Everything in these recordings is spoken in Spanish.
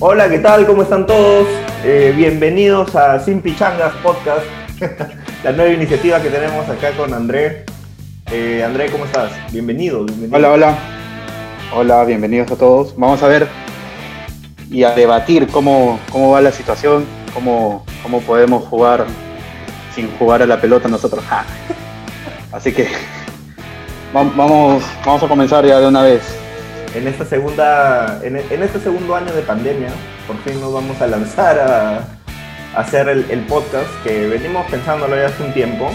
Hola, ¿qué tal? ¿Cómo están todos? Eh, bienvenidos a Sin Pichangas Podcast, la nueva iniciativa que tenemos acá con André. Eh, André, ¿cómo estás? Bienvenido, bienvenido. Hola, hola. Hola, bienvenidos a todos. Vamos a ver y a debatir cómo, cómo va la situación, cómo, cómo podemos jugar sin jugar a la pelota nosotros. Así que vam- vamos, vamos a comenzar ya de una vez. En esta segunda, en, este segundo año de pandemia, por fin nos vamos a lanzar a, hacer el, el podcast que venimos pensándolo ya hace un tiempo,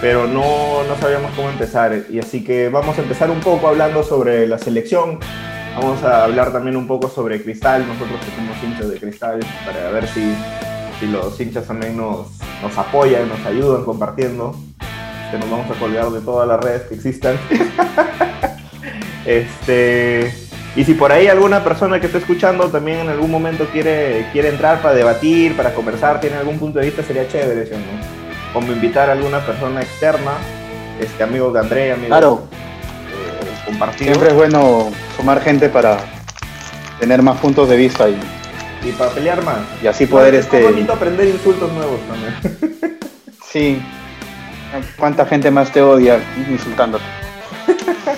pero no, no sabíamos cómo empezar. Y así que vamos a empezar un poco hablando sobre la selección. Vamos a hablar también un poco sobre Cristal, nosotros que somos hinchas de Cristal, para ver si, si los hinchas también nos, nos apoyan, nos ayudan compartiendo. Que nos vamos a colgar de todas las redes que existan. Este, y si por ahí alguna persona que esté escuchando también en algún momento quiere, quiere entrar para debatir, para conversar, tiene algún punto de vista, sería chévere, ¿sí no? Como invitar a alguna persona externa, este, amigos de André, amigos Claro, eh, compartidos, siempre es bueno sumar gente para tener más puntos de vista y, y para pelear más. y así poder Es este. bonito aprender insultos nuevos también. Sí. ¿Cuánta gente más te odia insultándote?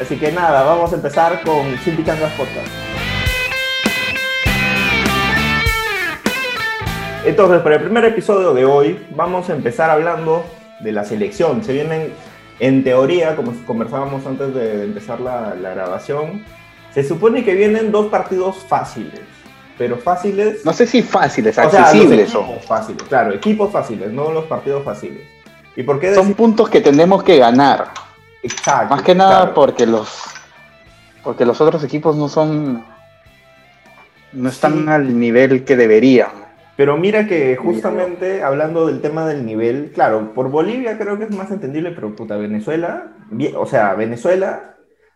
Así que nada, vamos a empezar con Sin Pichangas Podcast. Entonces, para el primer episodio de hoy, vamos a empezar hablando de la selección. Se vienen, en teoría, como conversábamos antes de empezar la, la grabación, se supone que vienen dos partidos fáciles. Pero fáciles. No sé si fáciles, o sea, accesibles equipos fáciles, claro, equipos fáciles, no los partidos fáciles. ¿Y por qué Son puntos que tenemos que ganar. Exacto, Más que nada claro. porque los porque los otros equipos no son no están Sí. al nivel que deberían. Pero mira que justamente hablando del tema del nivel, claro, por Bolivia creo que es más entendible, pero puta, Venezuela, o sea, Venezuela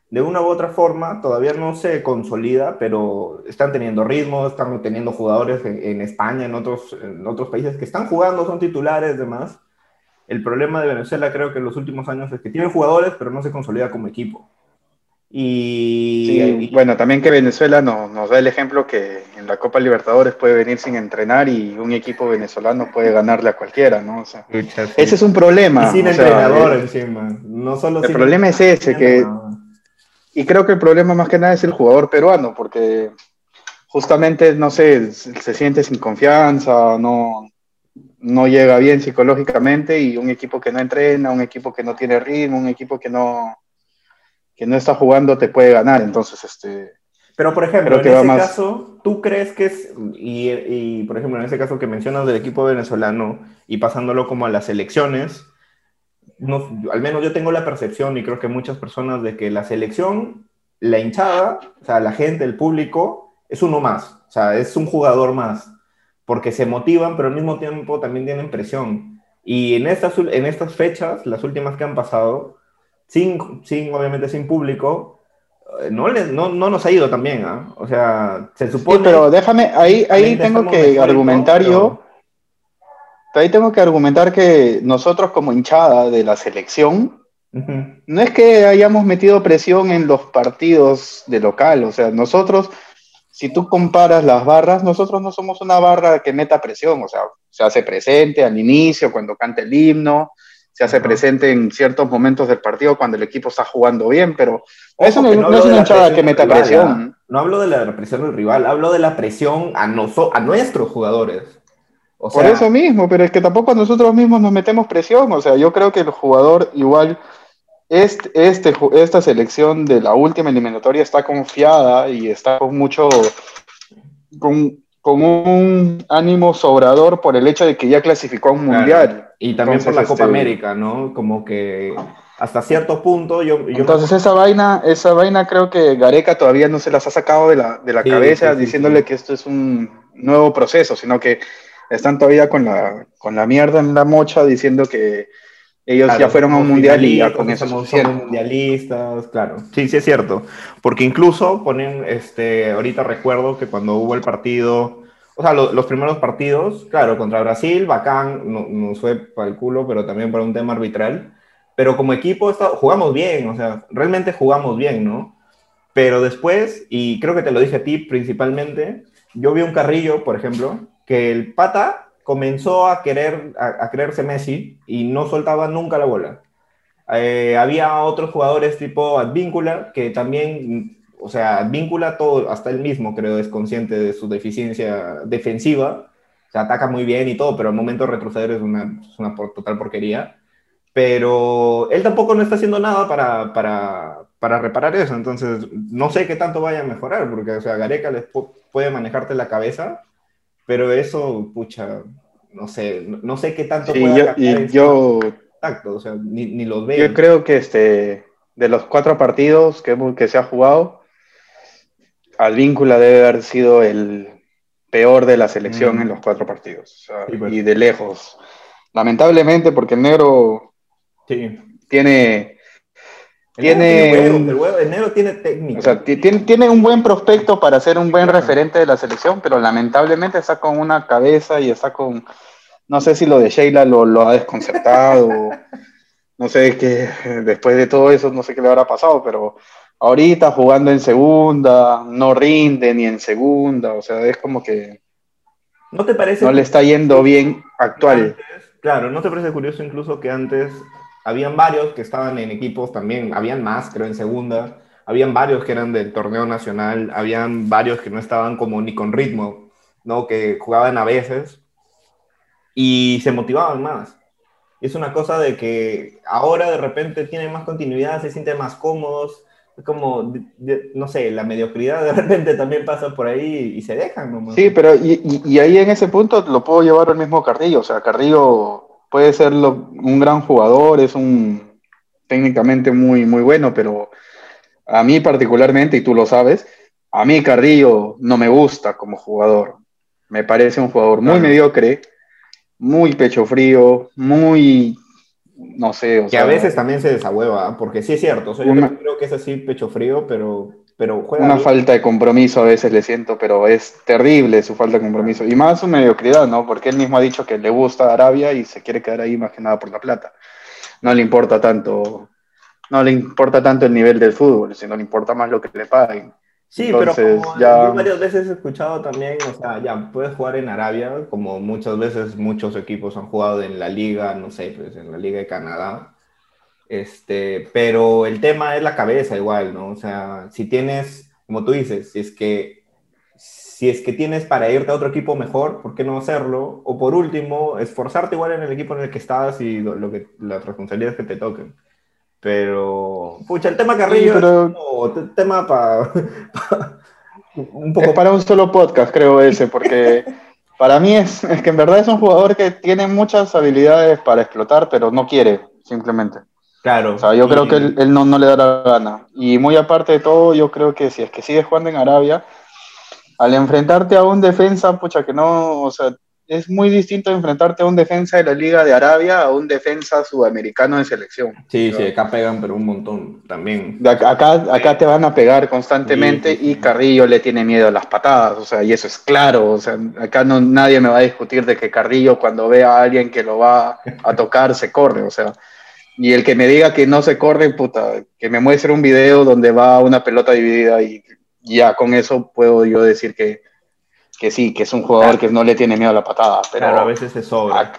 de una u otra forma todavía no se consolida, pero están teniendo ritmo, están teniendo jugadores en, en España, en otros, en otros países que están jugando, son titulares, demás. El problema de Venezuela creo que en los últimos años es que tiene jugadores, pero no se consolida como equipo. Y, Sí, y- bueno, también que Venezuela no- nos da el ejemplo que en la Copa Libertadores puede venir sin entrenar y un equipo venezolano puede ganarle a cualquiera, ¿no? O sea, sí. ese es un problema. Y sin o sea, entrenador eh, encima. No solo el sin problema es ese, que- No. Y creo que el problema más que nada es el jugador peruano, porque justamente, no sé, se se siente sin confianza, no, no llega bien psicológicamente y un equipo que no entrena, un equipo que no tiene ritmo, un equipo que no, que no está jugando te puede ganar. Entonces, este, Pero, por ejemplo, en ese más- caso, ¿tú crees que es, y, y, por ejemplo, en ese caso que mencionas del equipo venezolano y pasándolo como a las elecciones, no, al menos yo tengo la percepción y creo que muchas personas de que la selección, la hinchada, o sea, la gente, el público, es uno más, o sea, es un jugador más, porque se motivan, pero al mismo tiempo también tienen presión. Y en estas, en estas fechas, las últimas que han pasado, sin, sin obviamente sin público, eh, no, le- no, no nos ha ido tan bien, ¿ah? O sea, se sí, supone... pero déjame, ahí, ahí tengo que todo, argumentar pero- yo, ahí tengo que argumentar que nosotros como hinchada de la selección, Ujú. no es que hayamos metido presión en los partidos de local, o sea, nosotros, si tú comparas las barras, nosotros no somos una barra que meta presión, o sea, se hace presente al inicio, cuando canta el himno, se hace presente en ciertos momentos del partido cuando el equipo está jugando bien, pero eso no, no hablo es una hinchada que meta rival, presión. ¿ah? No hablo de la presión del rival, hablo de la presión a, noso- a nuestros jugadores. O Por sea, eso mismo, pero es que tampoco nosotros mismos nos metemos presión. O sea, yo creo que el jugador igual, este, este, esta selección de la última eliminatoria está confiada y está con mucho, con, con un ánimo sobrador por el hecho de que ya clasificó a un Claro. mundial. Y también por la Entonces, Copa este- América, ¿no? Como que hasta cierto punto yo... yo Entonces esa vaina, esa vaina creo que Gareca todavía no se las ha sacado de la, de la Sí, cabeza sí, sí, diciéndole que esto es un nuevo proceso, sino que están todavía con la, con la mierda en la mocha diciendo que ellos Claro, ya fueron a un mundial y ya con eso es somos, somos mundialistas, claro. Sí, sí es cierto. Porque incluso ponen, este, ahorita recuerdo que cuando hubo el partido, o sea, lo- los primeros partidos, claro, contra Brasil, bacán, no- nos fue para el culo, pero también para un tema arbitral. Pero como equipo está- jugamos bien, o sea, realmente jugamos bien, ¿no? Pero después, y creo que te lo dije a ti principalmente, yo vi un Carrillo, por ejemplo, que el pata comenzó a querer a, creerse Messi y no soltaba nunca la bola. Eh, había otros jugadores tipo Advíncula que también, o sea, Advíncula todo, hasta él mismo creo es consciente de su deficiencia defensiva, se ataca muy bien y todo, pero al momento de retroceder es una, total porquería. Pero él tampoco no está haciendo nada para, para, para reparar eso, entonces no sé qué tanto vaya a mejorar, porque, o sea, Gareca les puede manejarte la cabeza, pero eso, pucha, no sé, no, sé qué tanto sí, yo, y yo Exacto, o sea, ni, ni los veo. Yo creo que este, de los cuatro partidos que, que se ha jugado, Alvíncula debe haber sido el peor de la selección mm. en los cuatro partidos. O sea, pues. Y de lejos. Lamentablemente, porque el negro sí. tiene. Tiene, tiene un, el negro tiene técnica. O sea, tiene, tiene un buen prospecto para ser un buen referente de la selección, pero lamentablemente está con una cabeza y está con no sé si lo de Sheila lo, lo ha desconcertado, no sé qué, después de todo eso, no sé qué le habrá pasado, pero ahorita jugando en segunda, no rinde ni en segunda, o sea, es como que... ¿No te parece? No le está yendo bien actual. claro, ¿no te parece curioso incluso que antes habían varios que estaban en equipos también, habían más, creo, en segunda, habían varios que eran del torneo nacional, habían varios que no estaban como ni con ritmo, ¿no? Que jugaban a veces, y se motivaban más. Es una cosa de que ahora de repente tienen más continuidad, se sienten más cómodos, como, no sé, la mediocridad de repente también pasa por ahí y se dejan. Sí, pero y, y, ahí en ese punto lo puedo llevar al mismo Carrillo, o sea, Carrillo puede ser un gran jugador, es un técnicamente muy, muy bueno, pero a mí particularmente, y tú lo sabes, a mí Carrillo no me gusta como jugador. Me parece un jugador muy mediocre, muy pecho frío, muy, no sé. O que a veces también se desahueva, porque sí es cierto, yo creo que es así pecho frío, pero, pero juega Una falta de compromiso a veces le siento, pero es terrible su falta de compromiso. Y más su mediocridad, ¿no? Porque él mismo ha dicho que le gusta Arabia y se quiere quedar ahí más que nada por la plata. No le importa tanto, no le importa tanto el nivel del fútbol, sino le importa más lo que le paguen. Sí, pero como ya... yo varias veces he escuchado también, o sea, ya puedes jugar en Arabia, como muchas veces muchos equipos han jugado en la liga, no sé, pues en la liga de Canadá. Este, pero el tema es la cabeza igual, ¿no? O sea, si tienes, como tú dices, si es que si es que tienes para irte a otro equipo mejor, ¿por qué no hacerlo? O por último, esforzarte igual en el equipo en el que estás y lo, que las responsabilidades que te toquen. Pero, pucha, el tema Carrillo es un tema para... un poco... para un solo podcast, creo ese, porque para mí es, es, que en verdad es un jugador que tiene muchas habilidades para explotar, pero no quiere, simplemente. Claro. O sea, yo creo que él, él, no, no le da la gana. Y muy aparte de todo, yo creo que si es que sigues jugando en Arabia, al enfrentarte a un defensa, pucha, que no, o sea, es muy distinto enfrentarte a un defensa de la Liga de Arabia a un defensa sudamericano de selección. Sí, sí, acá pegan, pero un montón también. Acá, acá te van a pegar constantemente y Carrillo le tiene miedo a las patadas, o sea, y eso es claro, o sea, acá no, nadie me va a discutir de que Carrillo cuando ve a alguien que lo va a tocar se corre, o sea, y el que me diga que no se corre, puta, que me muestre un video donde va una pelota dividida y ya con eso puedo yo decir que que sí, que es un jugador que no le tiene miedo a la patada. Pero a veces se sobra.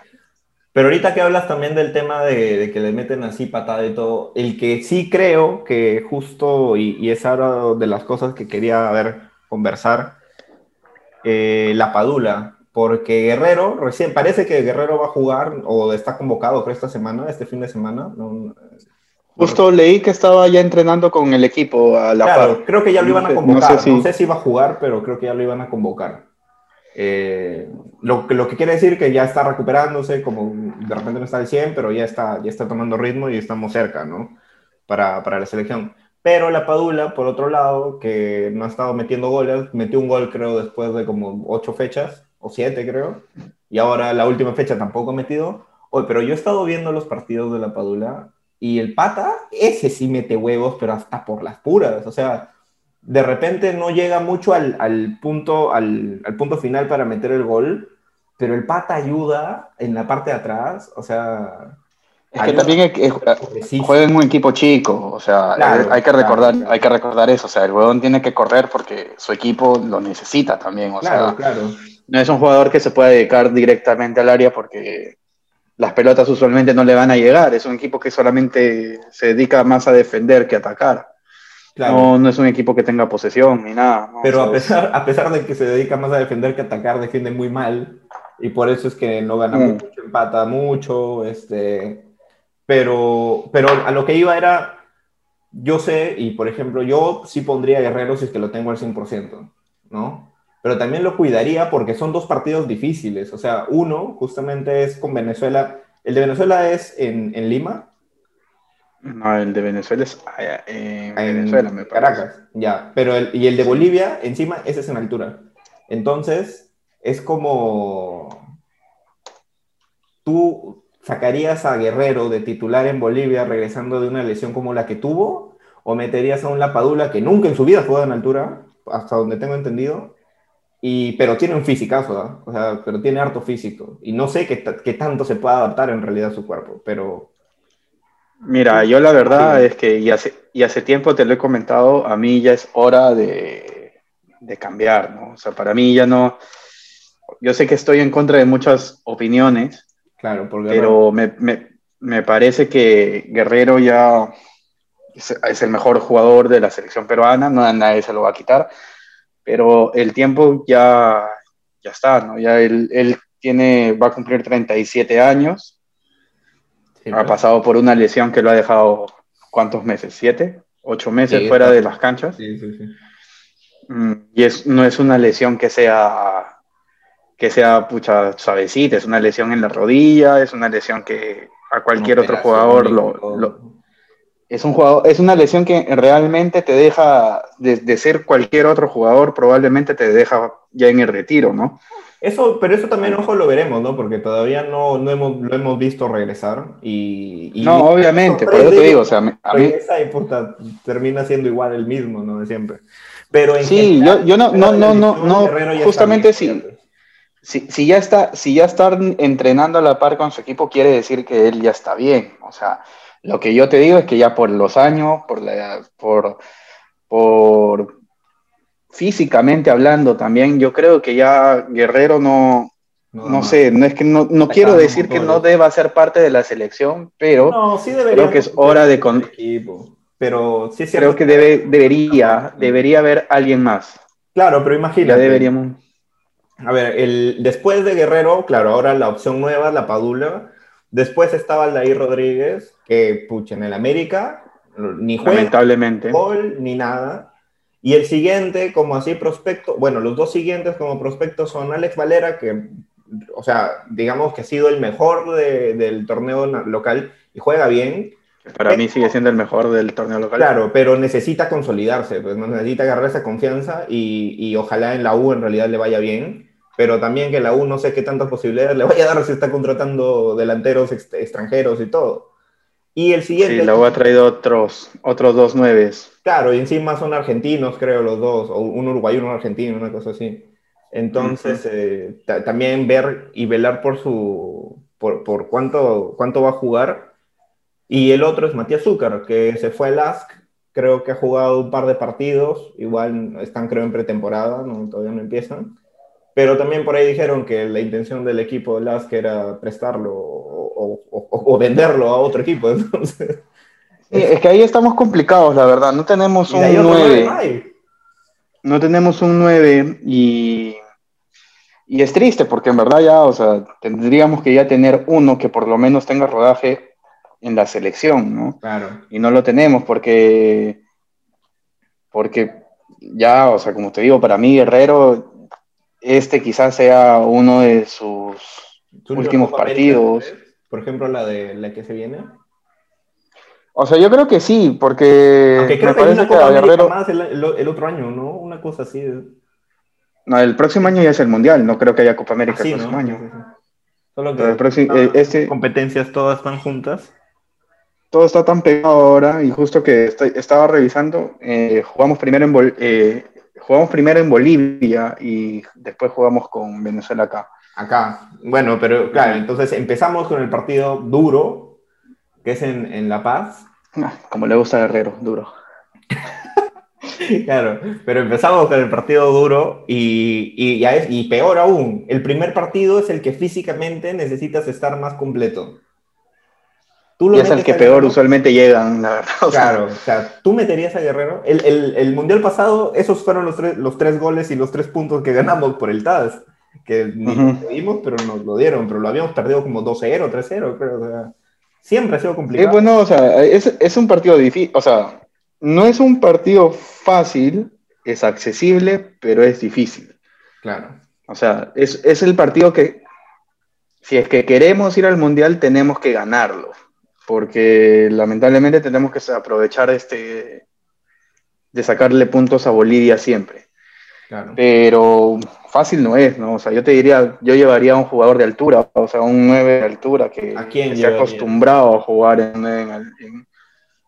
Pero ahorita que hablas también del tema de, que le meten así patada y todo, el que sí creo que justo, y, y es ahora de las cosas que quería ver, conversar, eh, la Padula, porque Guerrero, recién parece que Guerrero va a jugar o está convocado creo esta semana, este fin de semana. Justo leí que estaba ya entrenando con el equipo a la claro, Creo que ya lo iban a convocar. no sé si va a jugar, pero creo que ya lo iban a convocar. Eh, lo, lo, que quiere decir que ya está recuperándose, como de repente no está al 100, pero ya está, ya está tomando ritmo y estamos cerca, ¿no? Para, para la selección. Pero la Padula, por otro lado, que no ha estado metiendo goles, metió un gol creo después de como ocho fechas, o siete creo, y ahora la última fecha tampoco ha metido. Oye, pero yo he estado viendo los partidos de la Padula y el pata, ese sí mete huevos, pero hasta por las puras. O sea, de repente no llega mucho al, al punto, al, al, punto final para meter el gol, pero el pata ayuda en la parte de atrás, o sea, Es que también juega en un equipo chico, o sea, hay, que recordar, hay que recordar eso, o sea, el huevón tiene que correr porque su equipo lo necesita también, o sea, no es un jugador que se pueda dedicar directamente al área porque las pelotas usualmente no le van a llegar, es un equipo que solamente se dedica más a defender que a atacar. No, no es un equipo que tenga posesión ni nada. Pero a pesar, a pesar de que se dedica más a defender que a atacar, defiende muy mal y por eso es que no gana mm. mucho, empata mucho, este, pero, pero a lo que iba era, yo sé, y por ejemplo, yo sí pondría Guerrero si es que lo tengo al 100%, ¿no? Pero también lo cuidaría porque son dos partidos difíciles, o sea, uno justamente es con Venezuela, el de Venezuela es en, en Lima. No, el de Venezuela es en, Venezuela, me parece. Caracas, ya, pero el, y el de Bolivia, encima, ese es en altura. Entonces, es como tú sacarías a Guerrero de titular en Bolivia regresando de una lesión como la que tuvo, o meterías a un Lapadula que nunca en su vida jugado en altura, hasta donde tengo entendido, y, pero tiene un físicazo, o sea, pero tiene harto físico, y no sé qué, tanto se puede adaptar en realidad a su cuerpo, pero... Mira, yo la verdad es que, y hace, y hace tiempo te lo he comentado, a mí ya es hora de, de cambiar, ¿no? O sea, para mí ya no yo sé que estoy en contra de muchas opiniones, claro, pero me, me, me, parece que Guerrero ya es, el mejor jugador de la selección peruana, no nadie se lo va a quitar, pero el tiempo ya, ya está, ¿no? Ya él, él tiene, va a cumplir 37 años, ha pasado por una lesión que lo ha dejado, ¿cuántos meses? ¿Siete? ¿Ocho meses fuera de las canchas? Sí, sí, sí. Mm, y es, no es una lesión que sea que sea pucha suavecita, es una lesión en la rodilla, es una lesión que a cualquier otro jugador lo, es un jugador, es una lesión que realmente te deja de, ser cualquier otro jugador, probablemente te deja ya en el retiro, ¿no? Eso, pero eso también, ojo, lo veremos, ¿no? Porque todavía no, no hemos, lo hemos visto regresar y... no, obviamente, por eso te digo, o sea, a mí... termina siendo igual el mismo, ¿no? De siempre. Pero sí, yo, yo no, no, no, no, no, justamente sí si, ya está, si ya está entrenando a la par con su equipo, quiere decir que él ya está bien. O sea, lo que yo te digo es que ya por los años, por, la, por, por físicamente hablando también, yo creo que ya Guerrero no, no, sé, no es que no, no quiero decir que no deba ser parte de la selección, pero creo que es hora de con... Pero sí creo que debe, debería, debería haber alguien más. Claro, pero imagínate. Ya deberíamos. A ver, el, después de Guerrero, claro, ahora la opción nueva es la Padula. Después estaba Aldair Rodríguez, que, pucha, en el América, ni juega, Lamentablemente. gol, ni nada. Y el siguiente, como así prospecto, bueno, los dos siguientes como prospectos son Alex Valera, que, o sea, digamos que ha sido el mejor del torneo local y juega bien. Para mí sigue siendo el mejor del torneo local. Claro, pero necesita consolidarse, pues necesita agarrar esa confianza y, y, ojalá en la U en realidad le vaya bien pero también que la U no sé qué tantas posibilidades le vaya a dar si está contratando delanteros extranjeros y todo. Y el siguiente... Sí, la U ha traído otros, otros dos nueves. Claro, y encima son argentinos, creo, los dos, o un uruguayo y un argentino, una cosa así. Entonces, eh, también ver y velar por su por, por, cuánto, cuánto va a jugar. Y el otro es Matías Zúcar, que se fue al ASC, creo que ha jugado un par de partidos, igual están creo en pretemporada, ¿no? todavía no empiezan. Pero también por ahí dijeron que la intención del equipo de Lask era prestarlo o, venderlo a otro equipo. Entonces, es que ahí estamos complicados, la verdad. No tenemos un 9. No tenemos un 9 y, y es triste porque en verdad ya, o sea, tendríamos que ya tener uno que por lo menos tenga rodaje en la selección, ¿no? Claro. Y no lo tenemos porque, porque ya, o sea, como te digo, para mí Guerrero este quizás sea uno de sus últimos partidos. por ejemplo, la de la que se viene. O sea, yo creo que sí, porque me que parece que Guerrero... más el, otro año, ¿no? Una cosa así. No, el próximo año ya es el Mundial, no creo que haya Copa América el próximo año. Solo que eh, este... competencias todas están juntas. Todo está tan pegado ahora y justo que estaba revisando, eh, jugamos primero en, eh, jugamos primero en Bolivia y después jugamos con Venezuela acá. Acá. Bueno, pero claro, entonces empezamos con el partido duro que es en, en La Paz. Ah, Como le gusta a Guerrero, duro. Claro, pero empezamos con el partido duro y, y, y peor aún, el primer partido es el que físicamente necesitas estar más completo. Tú lo y es el que peor Guerrero? usualmente llegan, la verdad. O sea, claro, o sea, tú meterías a Guerrero. El, el, el, mundial pasado, esos fueron los tres, los tres goles y los tres puntos que ganamos por el TAS, que ni uh -huh. lo pedimos, pero nos lo dieron, pero lo habíamos perdido como 2-0, 3-0, creo. O sea, siempre ha sido complicado. Sí, bueno, o sea, es, es un partido difícil, o sea, no es un partido fácil, es accesible, pero es difícil. Claro. O sea, es, es, el partido que, si es que queremos ir al Mundial, tenemos que ganarlo. Porque lamentablemente tenemos que aprovechar este, de sacarle puntos a Bolivia siempre. Claro. Pero fácil no es, ¿no? O sea, yo te diría, yo llevaría a un jugador de altura, o sea, un 9 de altura que, que esté acostumbrado a jugar en, en, en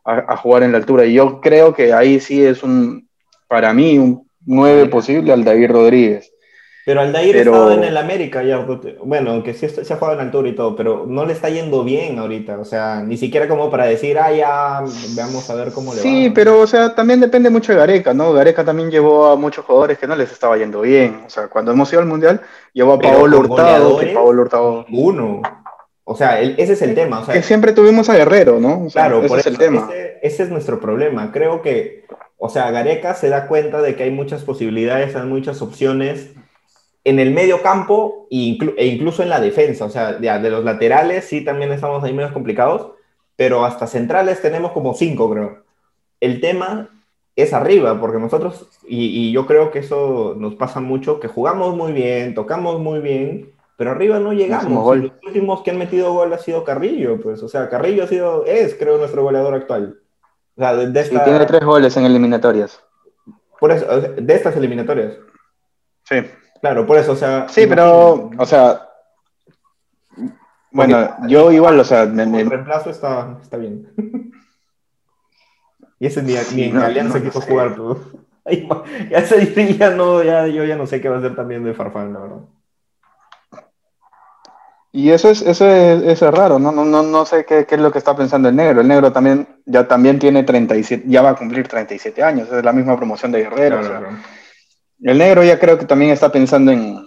a, a, jugar en la altura. Y yo creo que ahí sí es un, para mí, un 9 posible al David Rodríguez. Pero Aldair pero... estaba en el América ya, bueno, aunque sí se ha jugado en altura y todo, pero no le está yendo bien ahorita, o sea, ni siquiera como para decir, ah, ya, veamos a ver cómo le sí, va. Sí, pero, o sea, también depende mucho de Gareca, ¿no? Gareca también llevó a muchos jugadores que no les estaba yendo bien, o sea, cuando hemos ido al Mundial, llevó a Paolo Hurtado, que Paolo Hurtado... Uno. O sea, el, ese es el tema. O sea, que siempre tuvimos a Guerrero, ¿no? O sea, claro, ese por es eso, el tema. Ese, ese, es nuestro problema. Creo que, o sea, Gareca se da cuenta de que hay muchas posibilidades, hay muchas opciones en el medio campo e, e incluso en la defensa. O sea, de, de, los laterales sí también estamos ahí menos complicados, pero hasta centrales tenemos como cinco, creo. El tema es arriba, porque nosotros, y, y yo creo que eso nos pasa mucho, que jugamos muy bien, tocamos muy bien, pero arriba no llegamos. Los últimos que han metido gol ha sido Carrillo, pues, o sea, Carrillo ha sido, es, creo, nuestro goleador actual. O sea, de, de esta... Y tiene tres goles en eliminatorias. Por eso, de estas eliminatorias. Sí. Claro, por eso, o sea. Sí, pero, o sea. Bueno, Porque, yo igual, o sea. Me, el reemplazo está, está bien. y ese ni, ni en no, Alianza no, quiso no jugar, pero. ya, ese, ya no, ya, yo ya no sé qué va a hacer también de Farfán, la verdad. Y eso es, eso es, eso es raro, ¿no? No, no, no sé qué, qué, es lo que está pensando el negro. El negro también, ya también tiene 37, ya va a cumplir 37 años, es la misma promoción de Guerrero. Claro, o sea, claro. El negro ya creo que también está pensando en,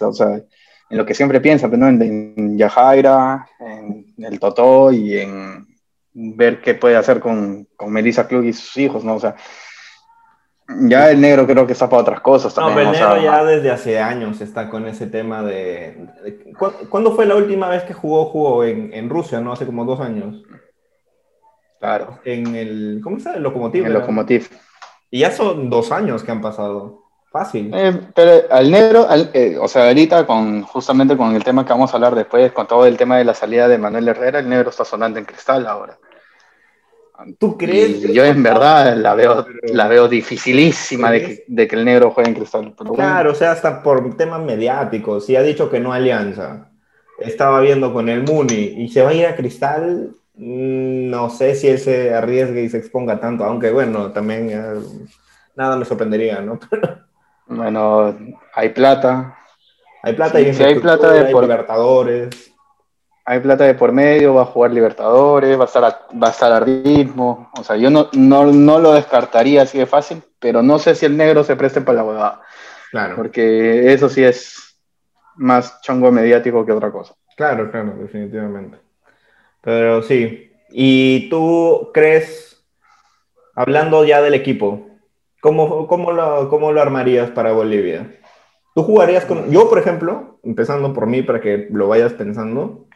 o sea, en lo que siempre piensa, pero ¿no? en, en Yajaira, en el Totó y en ver qué puede hacer con, con Melissa Klug y sus hijos, ¿no? O sea, ya el negro creo que está para otras cosas también. No, pero el negro sea, ya desde hace años está con ese tema de... de ¿Cuándo fue la última vez que jugó, jugó en, en, Rusia, no? Hace como dos años. Claro. En el... ¿Cómo se llama? El Lokomotiv. El Lokomotiv. Y ya son dos años que han pasado. Fácil. Eh, pero al negro, al, eh, o sea, ahorita con justamente con el tema que vamos a hablar después, con todo el tema de la salida de Manuel Herrera, el negro está sonando en cristal ahora. ¿Tú crees? Y yo en verdad la veo, la veo dificilísima de que, de que, el negro juegue en cristal. Pero claro, bueno. o sea, hasta por temas mediáticos. Si ha dicho que no alianza, estaba viendo con el Muni y se va a ir a cristal, no sé si él se arriesgue y se exponga tanto, aunque bueno, también eh, nada me sorprendería, ¿no? bueno, hay plata. Hay plata sí, y si hay plata de hay por... Libertadores hay plata de por medio, va a jugar Libertadores, va a estar a, va a, estar a ritmo. O sea, yo no, no, no, lo descartaría así de fácil, pero no sé si el negro se preste para la boda. Claro. Porque eso sí es más chongo mediático que otra cosa. Claro, claro, definitivamente. Pero sí. ¿Y tú crees, hablando ya del equipo, cómo, cómo, lo, cómo lo armarías para Bolivia? ¿Tú jugarías con.? Yo, por ejemplo, empezando por mí para que lo vayas pensando,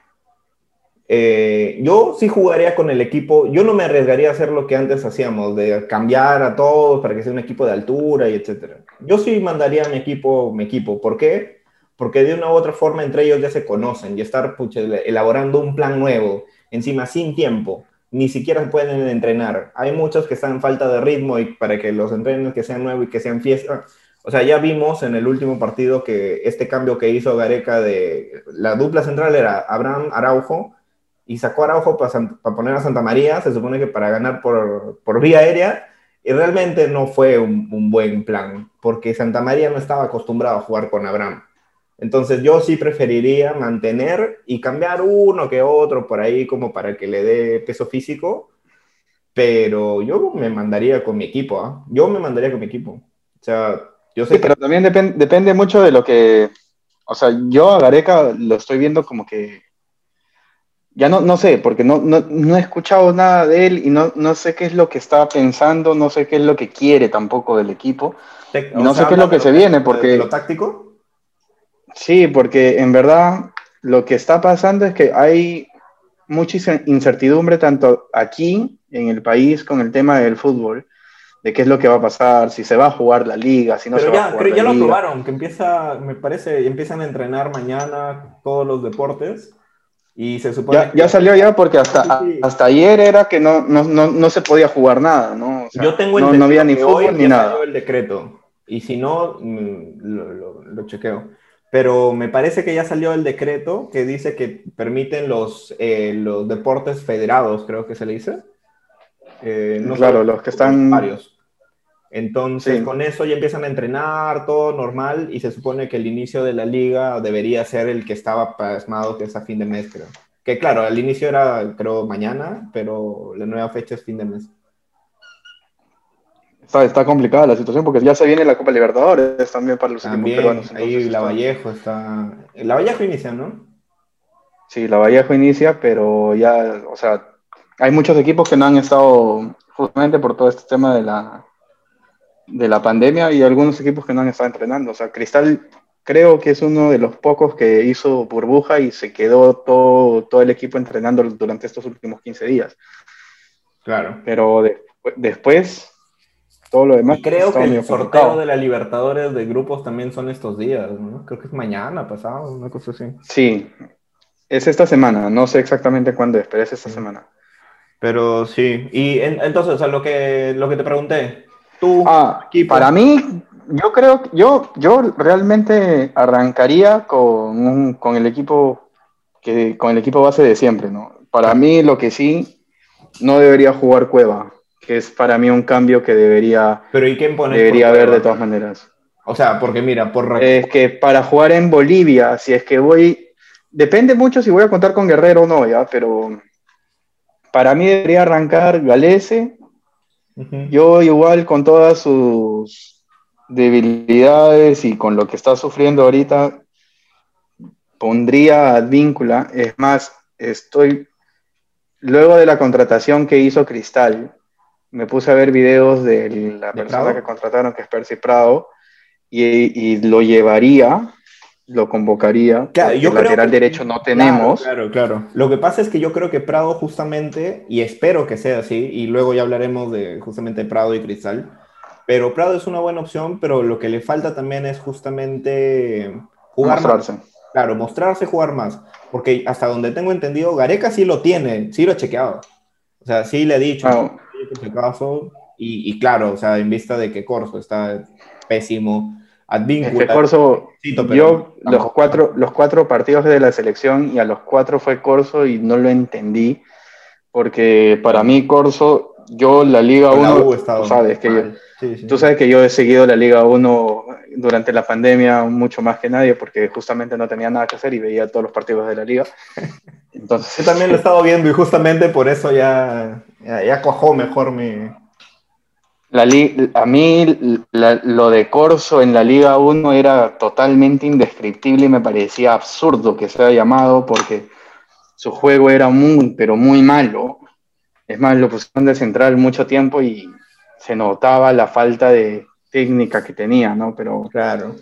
eh, yo sí jugaría con el equipo, yo no me arriesgaría a hacer lo que antes hacíamos, de cambiar a todos para que sea un equipo de altura y etcétera. Yo sí mandaría a mi equipo, mi equipo. ¿Por qué? Porque de una u otra forma entre ellos ya se conocen y estar pucha, elaborando un plan nuevo, encima sin tiempo, ni siquiera pueden entrenar. Hay muchos que están en falta de ritmo y para que los entrenen que sean nuevos y que sean fiesta. O sea, ya vimos en el último partido que este cambio que hizo Gareca de la dupla central era Abraham Araujo, y sacó Araujo para, para, poner a Santa María, se supone que para ganar por, por vía aérea, y realmente no fue un, un, buen plan, porque Santa María no estaba acostumbrado a jugar con Abraham. Entonces yo sí preferiría mantener y cambiar uno que otro por ahí como para que le dé peso físico, pero yo me mandaría con mi equipo, ¿ah? Yo me mandaría con mi equipo. O sea, yo sé sí, pero también depende mucho de lo que, o sea, yo a Gareca lo estoy viendo como que ya no, no sé, porque no, no, no, he escuchado nada de él y no, no sé qué es lo que está pensando, no sé qué es lo que quiere tampoco del equipo. no sé qué es lo que se viene, porque... ¿Lo táctico? Sí, porque en verdad lo que está pasando es que hay mucha incertidumbre tanto aquí en el país con el tema del fútbol, de qué es lo que va a pasar, si se va a jugar la liga, si no se ya, va a jugar ya la lo liga. aprobaron, que empieza, me parece, empiezan a entrenar mañana todos los deportes y se supone Ya, que- ya salió ya porque hasta, Sí, sí. hasta ayer era que no, no, no, no se podía jugar nada, ¿no? O sea, Yo tengo no, no había ni fútbol ni nada. el decreto. Y si no, mm, lo, lo- lo chequeo. Pero me parece que ya salió el decreto que dice que permiten los, eh, los deportes federados, creo que se le dice. Eh, Claro, los que están- varios. Entonces, Sí. con eso ya empiezan a entrenar, todo normal, y se supone que el inicio de la liga debería ser el que estaba plasmado, que es a fin de mes, creo. Que claro, al inicio era, creo, mañana, pero la nueva fecha es fin de mes. Está, está complicada la situación porque ya se viene la Copa Libertadores también para los También, equipos peruanos. ahí la Vallejo está. La Vallejo inicia, ¿no? Sí, la Vallejo inicia, pero ya, o sea, hay muchos equipos que no han estado justamente por todo este tema de la, de la pandemia y algunos equipos que no han estado entrenando. O sea, Cristal creo que es uno de los pocos que hizo burbuja y se quedó todo, todo el equipo entrenando durante estos últimos 15 días. Claro. Pero de- después, todo lo demás. Y creo está que el sorteo complicado. de la Libertadores de grupos también son estos días, ¿no? Creo que es mañana, pasado, una cosa así. Sí, es esta semana, no sé exactamente cuándo es, pero es esta Sí. semana. Pero sí. Y en- entonces, o sea, lo que, lo que te pregunté, tú, Ah, equipo. para mí, yo creo, yo, yo realmente arrancaría con, un- con el equipo que, con el equipo base de siempre, ¿no? Para mí, lo que sí, no debería jugar Cueva, que es para mí un cambio que debería, pero ¿y quién pones debería haber de todas maneras. O sea, porque mira, por Es que para jugar en Bolivia, si es que voy, depende mucho si voy a contar con Guerrero o no, ya, pero para mí debería arrancar Galese, yo igual con todas sus debilidades y con lo que está sufriendo ahorita, pondría a Advíncula. Es más, estoy, luego de la contratación que hizo Cristal, me puse a ver videos de la ¿De persona Prado? que contrataron, que es Percy Prado, y, y lo llevaría, lo convocaría. Claro, yo creo lateral que- derecho no tenemos. Claro, claro, claro. Lo que pasa es que yo creo que Prado justamente, y espero que sea así, y luego ya hablaremos de justamente Prado y Cristal, pero Prado es una buena opción, pero lo que le falta también es justamente jugar más. mostrarse. Claro, mostrarse, jugar más. Porque hasta donde tengo entendido, Gareca sí lo tiene, sí lo he chequeado. O sea, sí le he dicho, Ah. "Oye, por si acaso", y, y claro, o sea, en vista de que Corso está pésimo, Advíncula, Es que Corso, pero yo los cuatro, los cuatro partidos de la selección y a los cuatro fue Corso y no lo entendí porque para mí Corso, yo la Liga Con la 1, U he estado tú sabes que yo. Sí, sí. tú sabes que yo he seguido la Liga 1 durante la pandemia mucho más que nadie porque justamente no tenía nada que hacer y veía todos los partidos de la Liga. Entonces, Yo también lo he estado viendo y justamente por eso ya, ya, ya cuajó mejor mi... La li- a mí la- lo de Corso en la Liga 1 era totalmente indescriptible y me parecía absurdo que sea llamado porque su juego era muy, pero muy malo. Es más, lo pusieron de central mucho tiempo y se notaba la falta de técnica que tenía, ¿no? Pero Claro.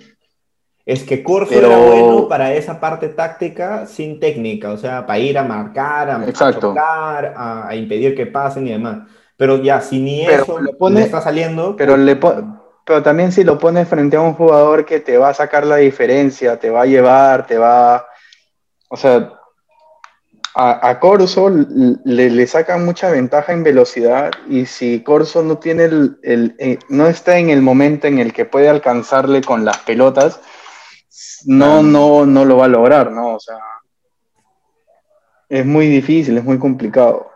Es que Corso Pero- era bueno para esa parte táctica sin técnica, o sea, para ir a marcar, a, a a, a impedir que pasen y demás. Pero ya, si ni Pero eso lo pone- le está saliendo... pero, le po- pero también si lo pones frente a un jugador que te va a sacar la diferencia, te va a llevar, te va... O sea, a, a Corso le, le sacan mucha ventaja en velocidad y si Corso no tiene el, el- eh, no está en el momento en el que puede alcanzarle con las pelotas, no, no, no lo va a lograr, ¿no? O sea, es muy difícil, es muy complicado.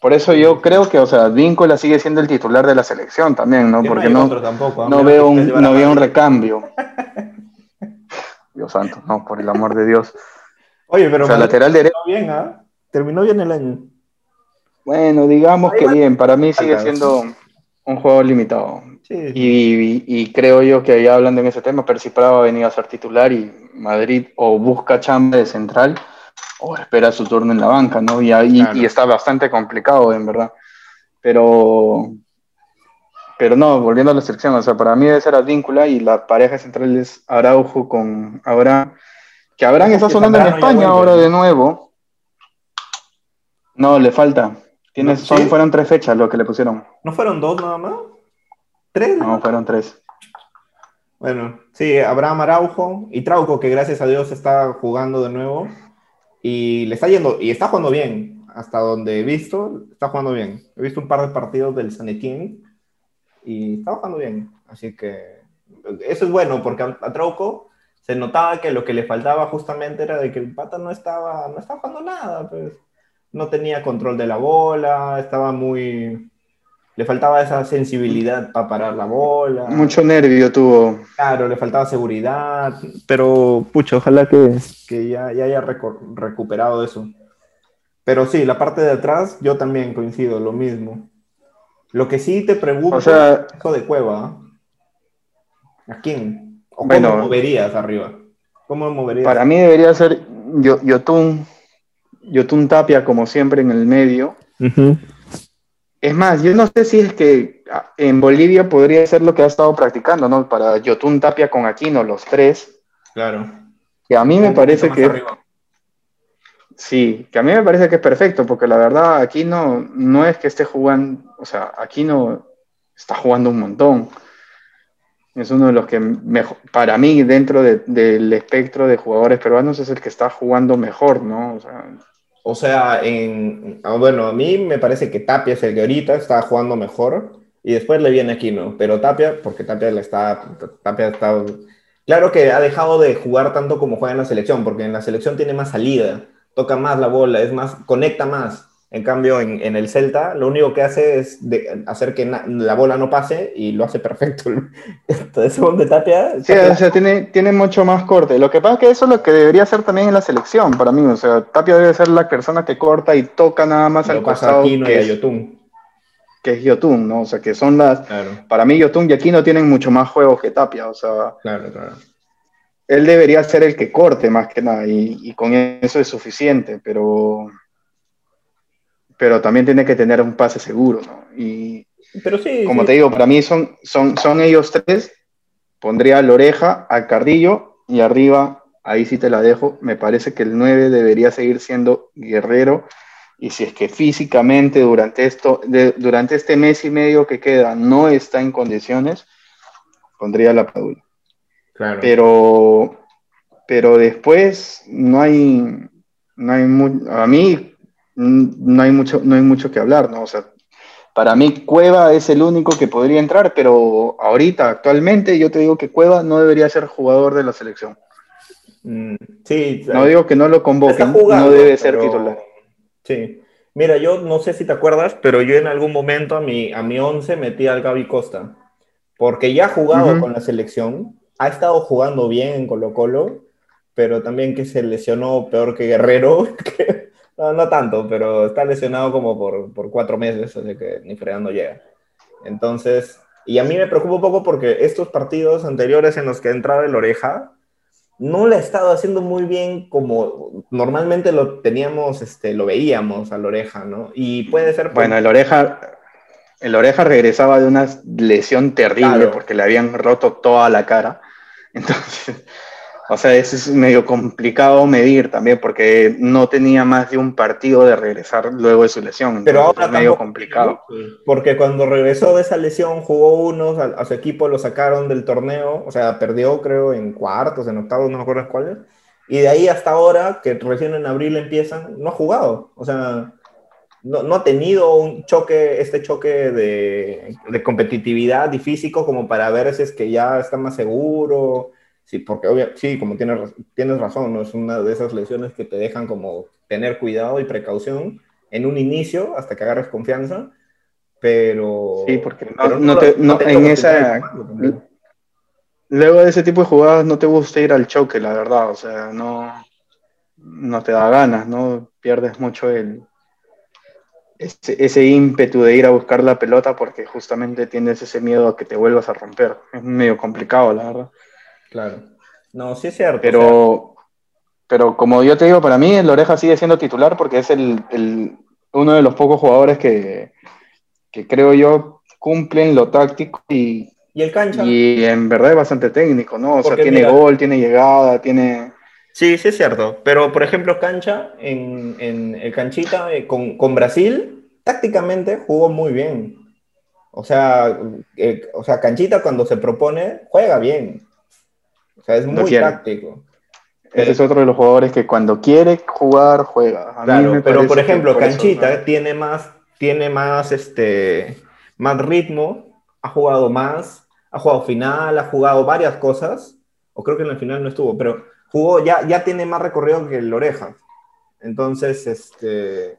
Por eso yo creo que, o sea, Víncula sigue siendo el titular de la selección también, ¿no? que Porque no, veo un, no veo un recambio. Dios santo, no, por el amor de Dios. Oye, pero O sea, lateral derecho. terminó bien, ¿ah? Terminó bien el año. Bueno, digamos Ahí que va. bien, para mí sigue siendo un juego limitado. Sí. Y, y- y creo yo que ya hablando en ese tema, Percy Prado va a venir a ser titular y Madrid o busca chamba de central o espera su turno en la banca, ¿no? Y, ahí- Claro. y está bastante complicado, en verdad. Pero, pero no, volviendo a la selección, o sea, para mí debe ser Advíncula y la pareja central es Araujo con Abraham, que Abraham está sonando en España ahora de nuevo. No, le falta. Tienes, ¿Sí? son, fueron tres fechas lo que le pusieron. ¿No fueron dos nada más? ¿Tres? No, fueron tres. Bueno, sí, Abraham Araujo y Trauco, que gracias a Dios está jugando de nuevo y le está yendo, y está jugando bien, hasta donde he visto, está jugando bien. He visto un par de partidos del San Etienne y está jugando bien, así que eso es bueno, porque a, a Trauco se notaba que lo que le faltaba justamente era de que el pata no estaba, no estaba jugando nada, pues no tenía control de la bola, estaba muy... Le faltaba esa sensibilidad para parar la bola. Mucho nervio tuvo. Claro, le faltaba seguridad, pero pucha, ojalá que, que ya, ya haya recuperado eso. Pero sí, la parte de atrás, yo también coincido, lo mismo. Lo que sí te pregunto O sea- es eso de Cueva. ¿A quién? ¿O Bueno. cómo moverías arriba? ¿Cómo moverías? Para mí debería ser Yo- Yotun, Yotun Tapia, como siempre, en el medio. Es más, yo no sé si es que ah, en Bolivia podría ser lo que ha estado practicando, ¿no? Para Yotun Tapia con Aquino, los tres. Claro. Que a mí me parece que arriba. sí, que a mí me parece que es perfecto, porque la verdad Aquino no es que esté jugando, o sea, Aquino está jugando un montón. Es uno de los que mejor, para mí, dentro de- del espectro de jugadores peruanos, es el que está jugando mejor, ¿no? O sea, O sea, en, ah, bueno, a mí me parece que Tapia es el que ahorita está jugando mejor y después le viene Aquino, pero Tapia, porque Tapia le está, Tapia está, claro que ha dejado de jugar tanto como juega en la selección, porque en la selección tiene más salida, toca más la bola, es más, conecta más. En cambio, en, en el Celta, lo único que hace es de- hacer que la bola no pase y lo hace perfecto. Entonces, de Tapia, Sí, o sea, tiene, tiene mucho más corte. Lo que pasa es que eso es lo que debería ser también en la selección, para mí. O sea, Tapia debe ser la persona que corta y toca nada más al lo pasa a costado, Aquino y que a es, Yotun. que es Yotun, ¿no? O sea, que son las... Claro, Para mí Yotun y Aquino tienen mucho más juego que Tapia. O sea, claro, claro. él debería ser el que corte más que nada y, y con eso es suficiente, pero... Pero también tiene que tener un pase seguro, ¿no? Y, Pero sí, como sí. te digo, para mí son, son, son ellos tres. Pondría a Loreja, al Cardillo y arriba, ahí sí te la dejo. Me parece que el 9 debería seguir siendo Guerrero. Y si es que físicamente durante, esto, de- durante este mes y medio que queda no está en condiciones, pondría la Padula. claro. Pero, pero después no hay, no hay mu- a mí no hay mucho, no hay mucho que hablar, ¿no? O sea, para mí Cueva es el único que podría entrar, pero ahorita, actualmente, yo te digo que Cueva no debería ser jugador de la selección. Mm, sí, No digo que no lo convoquen, jugando, no debe ser pero- titular. Sí. Mira, yo no sé si te acuerdas, pero yo en algún momento a mi, a mi 11 metí al Gaby Costa, porque ya ha jugado con la selección, ha estado jugando bien en Colo Colo, pero también que se lesionó peor que Guerrero, que- no, no tanto, pero está lesionado como por, por cuatro meses, así que ni fregando llega. Entonces, y a mí me preocupa un poco porque estos partidos anteriores en los que entraba el Oreja, no le ha estado haciendo muy bien como normalmente lo teníamos, este, lo veíamos a la oreja, ¿no? Y puede ser por- Bueno, el oreja, el oreja regresaba de una lesión terrible Claro. porque le habían roto toda la cara. Entonces, o sea, eso es medio complicado medir también porque no tenía más de un partido de regresar luego de su lesión. pero ahora es medio complicado. Porque cuando regresó de esa lesión jugó unos, a, a su equipo lo sacaron del torneo, o sea, perdió creo en cuartos, en octavos, no me acuerdo cuáles. Y de ahí hasta ahora, que recién en abril empiezan, no ha jugado. O sea, no, no ha tenido un choque, este choque de, de competitividad y físico como para ver si es que ya está más seguro. Sí, porque obvio, sí, como tienes, tienes razón, ¿no? Es una de esas lesiones que te dejan como tener cuidado y precaución en un inicio hasta que agarres confianza, pero... Sí, porque no- pero no te- no- te en esa- luego de ese tipo de jugadas no te gusta ir al choque, la verdad, o sea, no, no te da ganas, ¿no? Pierdes mucho el, ese, ímpetu de ir a buscar la pelota porque justamente tienes ese miedo a que te vuelvas a romper. Es medio complicado, la verdad. Claro. No, sí es cierto. Pero, pero como yo te digo, para mí el Oreja sigue siendo titular porque es el, uno de los pocos jugadores que, que creo yo cumplen lo táctico y, ¿Y el cancha? Y en verdad es bastante técnico, ¿no? O sea, tiene gol, tiene llegada, tiene... Sí, sí es cierto. Pero, por ejemplo, Cancha, en, el Canchita, eh, con, Brasil, tácticamente jugó muy bien. O sea, eh, o sea, Canchita cuando se propone, juega bien. Sea, es muy táctico. Ese es otro de los jugadores que cuando quiere jugar, juega. claro, pero por ejemplo, Canchita tiene más, tiene más, este, más ritmo, ha jugado más, ha jugado final, ha jugado varias cosas, o creo que en el final no estuvo, pero jugó, ya, ya tiene más recorrido que el Oreja. Entonces, este,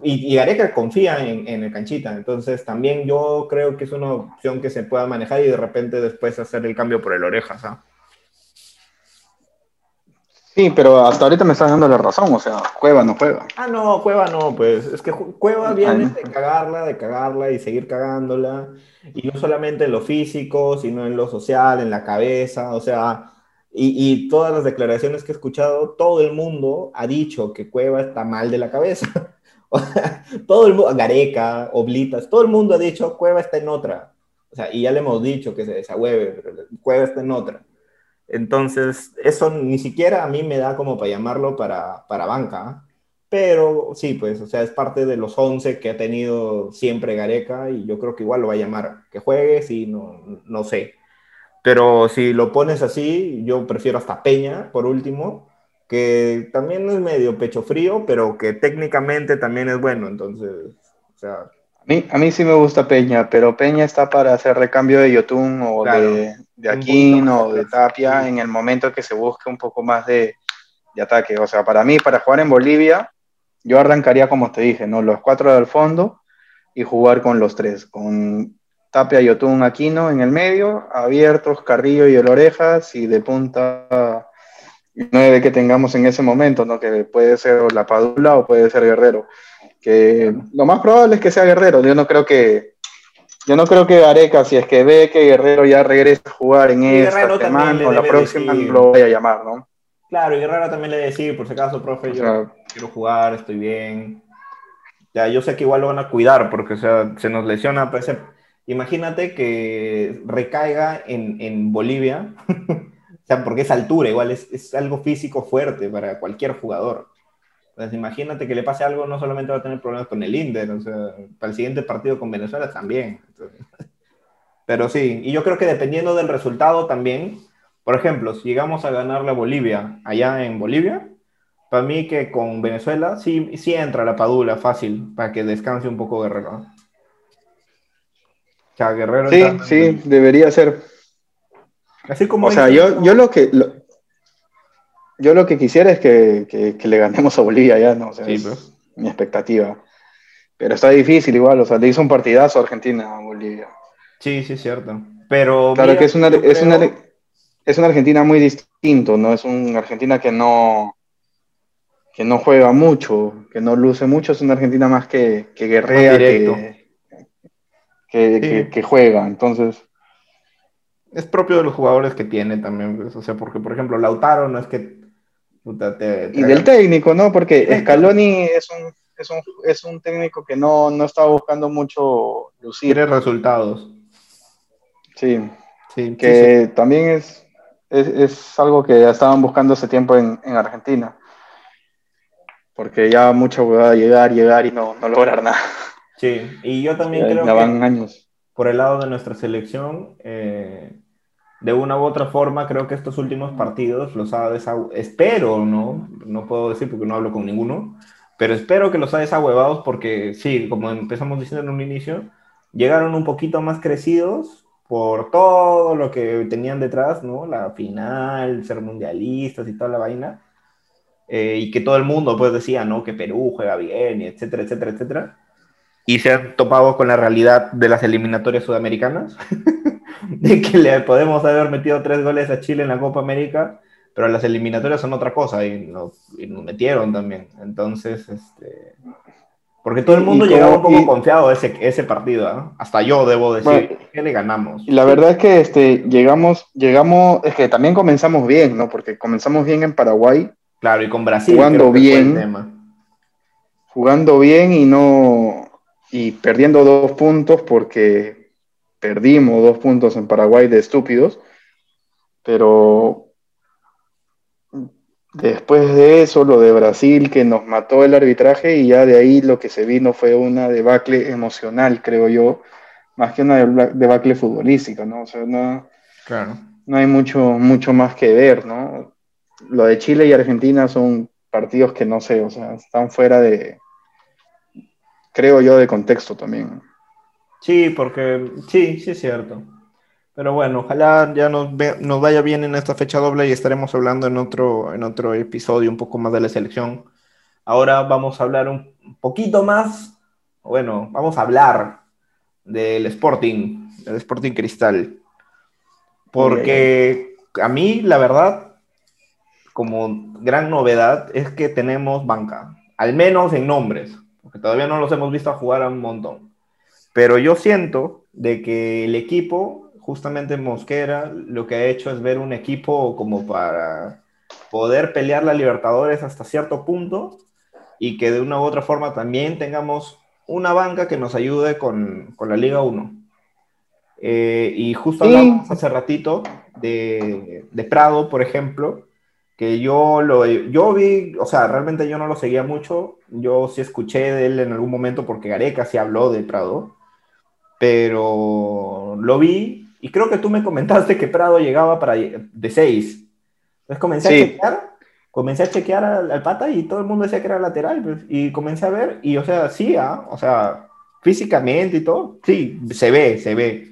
y, y Areca confía en, en, el canchita, entonces también yo creo que es una opción que se pueda manejar y de repente después hacer el cambio por el Oreja, ¿sabes? Sí, pero hasta ahorita me estás dando la razón, o sea, Cueva no juega. Ah, no, Cueva no, pues es que Cueva viene de cagarla, de cagarla y seguir cagándola, y no solamente en lo físico, sino en lo social, en la cabeza, o sea, y, todas las declaraciones que he escuchado, todo el mundo ha dicho que Cueva está mal de la cabeza. todo el mundo, Gareca, Oblitas, todo el mundo ha dicho Cueva está en otra. O sea, y ya le hemos dicho que se desahueve, pero Cueva está en otra. Entonces, eso ni siquiera a mí me da como para llamarlo para, para banca, pero sí, pues, o sea, es parte de los 11 que ha tenido siempre Gareca y yo creo que igual lo va a llamar. Que juegue, sí, no, no sé. Pero si lo pones así, yo prefiero hasta Peña, por último, que también es medio pecho frío, pero que técnicamente también es bueno, entonces, o sea, a mí, a mí sí me gusta Peña, pero Peña está para hacer recambio de Yotun o de, de Aquino de Tapia en el momento que se busque un poco más de, de, ataque. O sea, para mí, para jugar en Bolivia, yo arrancaría como te dije, ¿no? Los cuatro del fondo y jugar con los tres, con Tapia, Yotun, Aquino en el medio, abiertos, Carrillo y el Orejas y de punta nueve que tengamos en ese momento, ¿no? Que puede ser la Padula o puede ser Guerrero que lo más probable es que sea Guerrero. Yo no creo que yo no creo que Areca, si es que ve que Guerrero ya regresa a jugar en esta semana o la próxima, lo vaya a llamar, ¿no? Claro, y Guerrero también le decir, por si acaso, profe, yo quiero jugar, estoy bien. Ya, yo sé que igual lo van a cuidar, porque o sea, se nos lesiona. Pues, imagínate que recaiga en, en Bolivia, o sea, porque es altura, igual es, es algo físico fuerte para cualquier jugador. Entonces, imagínate que le pase algo, no solamente va a tener problemas con el INDER, o sea, para el siguiente partido con Venezuela también. pero sí, y yo creo que dependiendo del resultado también, por ejemplo, si llegamos a ganar la Bolivia allá en Bolivia, para mí que con Venezuela sí, sí entra la Padula fácil para que descanse un poco Guerrero. O sea, Guerrero. Sí, sí, debería ser. Así como. O sea, yo, yo lo que yo lo que quisiera es que, le ganemos a Bolivia ya, ¿no? O sea, es pues. mi expectativa. Pero está difícil igual, o sea, le hizo un partidazo a Argentina a Bolivia. Sí, sí, es cierto. Pero. Claro que es una, es, una, es una Argentina muy distinto, ¿no? Es una Argentina que no que no juega mucho, que no luce mucho, es una Argentina más que, que guerrea, que, que, juega. Entonces, es propio de los jugadores que tiene también, pues, o sea, porque por ejemplo Lautaro no es que y del técnico, ¿no? Porque Scaloni es un, es un, es un técnico que no, no está buscando mucho lucir. Quiere resultados. Sí, sí que también es, es, algo que ya estaban buscando hace tiempo en, en Argentina. Porque ya mucho a llegar, llegar y no, no lograr nada. Sí, y yo también creo que años. por el lado de nuestra selección, eh, de una u otra forma, creo que estos últimos partidos los ha desahuevado, espero, ¿no? No puedo decir porque no hablo con ninguno, pero espero que los ha desahuevado porque, sí, como empezamos diciendo en un inicio, llegaron un poquito más crecidos por todo lo que tenían detrás, ¿no? La final, ser mundialistas y toda la vaina. Eh, y que todo el mundo pues decía, ¿no? Que Perú juega bien, y etcétera, etcétera, etcétera. Y se han topado con la realidad de las eliminatorias sudamericanas. de que le podemos haber metido tres goles a Chile en la Copa América, pero las eliminatorias son otra cosa y nos, metieron también. Entonces, este... Porque todo el mundo llegaba un poco confiado a ese, ese partido, hasta yo debo decir que le ganamos. Y la verdad es que este, llegamos, llegamos, es que también comenzamos bien, ¿no? Porque comenzamos bien en Paraguay. Claro, y con Brasil. Jugando bien. Jugando bien y no, y perdiendo dos puntos porque perdimos dos puntos en Paraguay de estúpidos, pero después de eso, lo de Brasil que nos mató el arbitraje y ya de ahí lo que se vino fue una debacle emocional, creo yo, más que una debacle futbolística, ¿no? O sea, no, claro. no hay mucho, mucho más que ver, ¿no? Lo de Chile y Argentina son partidos que no sé, o sea, están fuera de, creo yo, de contexto también. Sí, porque sí, sí es cierto. Pero bueno, ojalá ya nos, nos vaya bien en esta fecha doble y estaremos hablando en otro, en otro episodio un poco más de la selección. Ahora vamos a hablar un poquito más, bueno, vamos a hablar del Sporting, del Sporting Cristal. Porque a mí, la verdad, como gran novedad es que tenemos banca, al menos en nombres porque todavía no los hemos visto jugar a un montón. Pero yo siento de que el equipo, justamente Mosquera, lo que ha hecho es ver un equipo como para poder pelear la Libertadores hasta cierto punto y que de una u otra forma también tengamos una banca que nos ayude con, con la Liga 1. Eh, y justo hablamos hace ratito de, de Prado, por ejemplo, que yo lo yo vi, o sea, realmente yo no lo seguía mucho, yo sí escuché de él en algún momento porque Gareca sí habló de Prado, pero lo vi y creo que tú me comentaste que Prado llegaba para de 6. Entonces comencé a chequear, comencé a chequear al, pata y todo el mundo decía que era lateral pues, y comencé a ver y o sea, sí, ¿ah? o sea, físicamente y todo, sí, se ve, se ve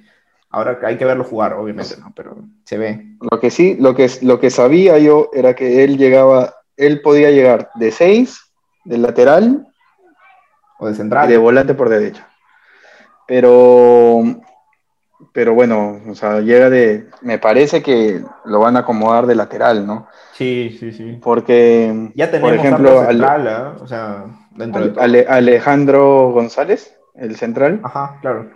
Ahora hay que verlo jugar, obviamente, ¿no? Pero se ve. Lo que sí, lo que, lo que sabía yo era que él llegaba, él podía llegar de 6, de lateral. O de central. Y de volante por derecha. Pero, pero bueno, o sea, llega de, me parece que lo van a acomodar de lateral, ¿no? Sí, sí, sí. Porque, ya tenemos por ejemplo, central, ¿eh? o sea, dentro de Alejandro González, el central. Ajá, claro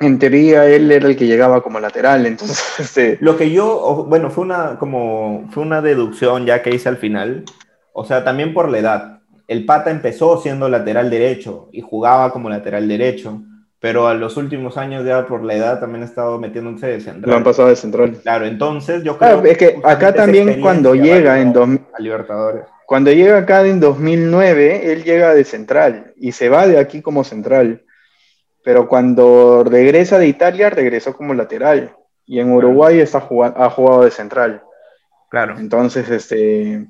en teoría él era el que llegaba como lateral, entonces... Este... Lo que yo, bueno, fue una, como, fue una deducción ya que hice al final, o sea, también por la edad. El Pata empezó siendo lateral derecho y jugaba como lateral derecho, pero a los últimos años ya por la edad también ha estado metiéndose de central. Lo han pasado de central. Claro, entonces yo creo... es que acá también cuando llega en... Dos... A Libertadores. Cuando llega acá en 2009, él llega de central y se va de aquí como central pero cuando regresa de Italia, regresó como lateral. Y en Uruguay está ha jugado de central. Claro. Entonces, este.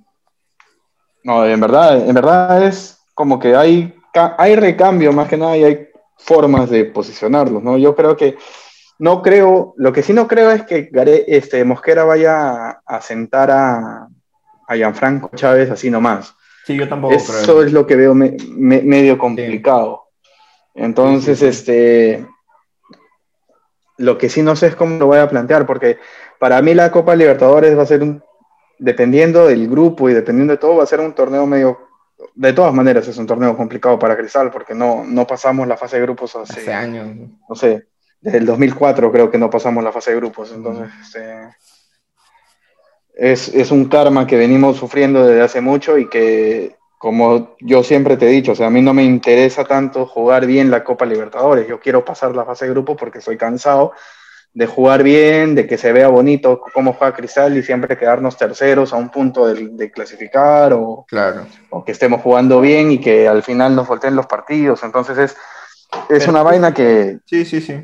No, en verdad, en verdad es como que hay, hay recambio más que nada y hay formas de posicionarlos, ¿no? Yo creo que. No creo, lo que sí no creo es que este, Mosquera vaya a, sentar a, a Gianfranco Chávez así nomás. Sí, yo tampoco Eso creo. es lo que veo medio complicado. Entonces, este, lo que sí no sé es cómo lo voy a plantear, porque para mí la Copa Libertadores va a ser un, dependiendo del grupo y dependiendo de todo, va a ser un torneo medio, de todas maneras es un torneo complicado para Cristal, porque no, no pasamos la fase de grupos hace, años. No sé, desde el 2004 creo que no pasamos la fase de grupos, entonces, este, es, es un karma que venimos sufriendo desde hace mucho y que como yo siempre te he dicho, o sea, a mí no me interesa tanto jugar bien la Copa Libertadores, yo quiero pasar la fase de grupo porque estoy cansado de jugar bien, de que se vea bonito cómo juega Cristal y siempre quedarnos terceros a un punto de, clasificar o, claro. o, que estemos jugando bien y que al final nos volteen los partidos. Entonces es, es una vaina que... Sí, sí, sí.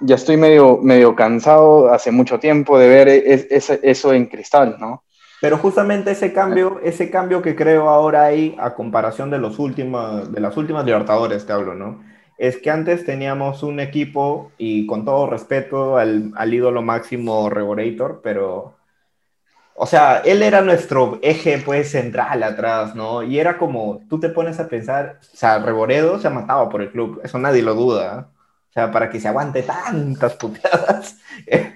Ya estoy medio, medio cansado hace mucho tiempo de ver eso en Cristal, ¿no? Pero justamente ese cambio, ese cambio que creo ahora hay a comparación de, los últimos, de las últimas Libertadores, te hablo, ¿no? Es que antes teníamos un equipo, y con todo respeto al, al ídolo máximo Reborator, pero, o sea, él era nuestro eje, pues, central atrás, ¿no? Y era como, tú te pones a pensar, o sea, Reboredo se ha matado por el club, eso nadie lo duda, O sea, para que se aguante tantas puteadas.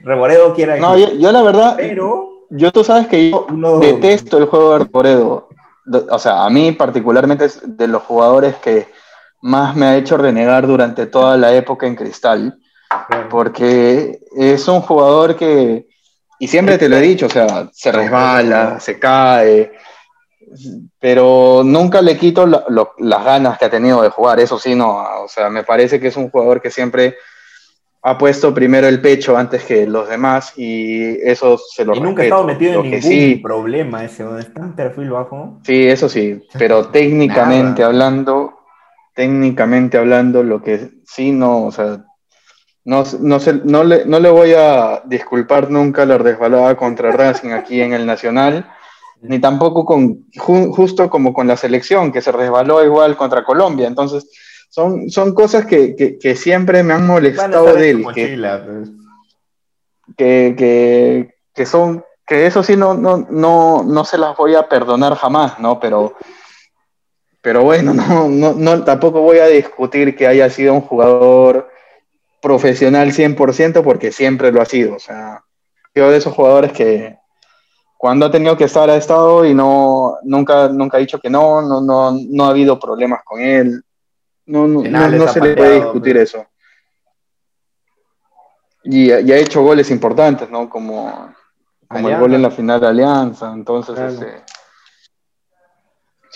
Reboredo quiera. No, yo, la verdad. Pero. Yo tú sabes que yo detesto el juego de Reboredo. O sea, a mí particularmente es de los jugadores que más me ha hecho renegar durante toda la época en Cristal. Porque es un jugador que. Y siempre te lo he dicho, o sea, se resbala, se cae, pero nunca le quito las ganas que ha tenido de jugar, eso sí, no, o sea, me parece que es un jugador que siempre ha puesto primero el pecho antes que los demás y eso se lo Y nunca ha estado metido en ningún problema ese, donde está en perfil bajo. Sí, eso sí, pero técnicamente hablando, técnicamente hablando, lo que sí, no, o sea, no, no, no, le, no le voy a disculpar nunca la resbalada contra Racing aquí en el Nacional ni tampoco con, justo como con la selección, que se resbaló igual contra Colombia. Entonces, son, son cosas que, siempre me han molestado de él. Pues. Que, que, son, que eso sí no, no, no, no se las voy a perdonar jamás, ¿no? Pero, pero bueno, no, no, no, tampoco voy a discutir que haya sido un jugador profesional 100% porque siempre lo ha sido. O sea, yo de esos jugadores que, cuando ha tenido que estar ha estado y no nunca nunca ha dicho que no, no, no, no ha habido problemas con él. No, no, no, se le puede discutir eso. Y, ha hecho goles importantes, ¿no? Como, como el gol en la final de Alianza. Entonces, este,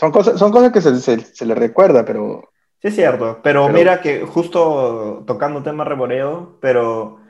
son, cosas, son cosas que se, se, le recuerda, pero... Sí, es cierto. Pero, mira que justo tocando tema reboreo, pero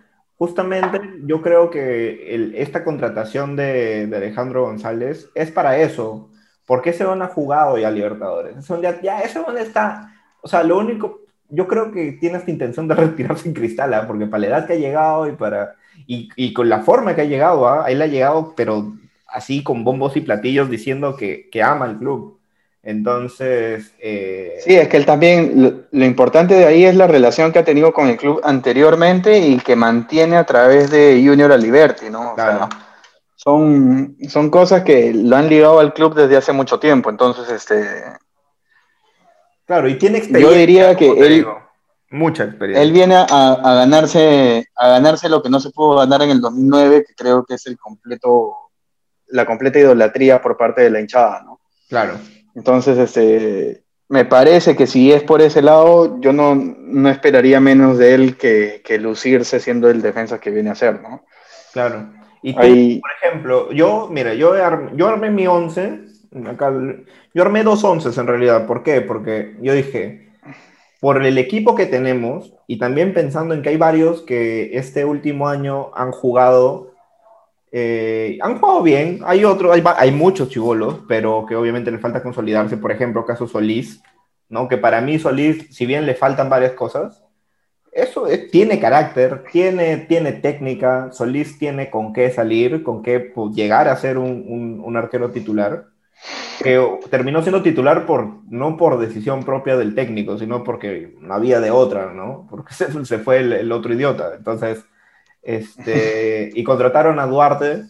Justamente yo creo que esta contratación de, Alejandro González es para eso. porque se van a jugado ya Libertadores? ya, ya ese donde está. O sea, lo único, yo creo que tiene esta intención de retirarse en cristal, ¿ah? porque para la edad que ha llegado y para y, con la forma que ha llegado, ¿ah? él ha llegado, pero así con bombos y platillos diciendo que, que ama el club. Entonces... Eh, sí, es que él también, lo, importante de ahí es la relación que ha tenido con el club anteriormente y que mantiene a través de Junior a Liberty, ¿no? son, son cosas que lo han ligado al club desde hace mucho tiempo, entonces, este... Claro, y tiene experiencia. Yo diría que él... mucha experiencia. Él viene a, a, ganarse, a ganarse lo que no se pudo ganar en el 2009, que creo que es el completo, la completa idolatría por parte de la hinchada, ¿no? Claro. Entonces, este, me parece que si es por ese lado, yo no, no esperaría menos de él que, que, lucirse siendo el defensa que viene a ser, ¿no? Claro. Y tú, por ejemplo, yo, mira, yo, yo armé mi 11, acá, yo armé dos onces en realidad, ¿por qué? Porque yo dije, por el equipo que tenemos y también pensando en que hay varios que este último año han jugado eh, han jugado bien, hay otros, hay, muchos chivolos, pero que obviamente le falta consolidarse, por ejemplo, caso Solís, ¿no? Que para mí Solís, si bien le faltan varias cosas, eso tiene carácter, tiene, tiene técnica, Solís tiene con qué salir, con qué pues, llegar a ser un, un, arquero titular, que terminó siendo titular por, no por decisión propia del técnico, sino porque no había de otra, ¿no? Porque se, se fue el, el otro idiota. Entonces, este, y contrataron a Duarte.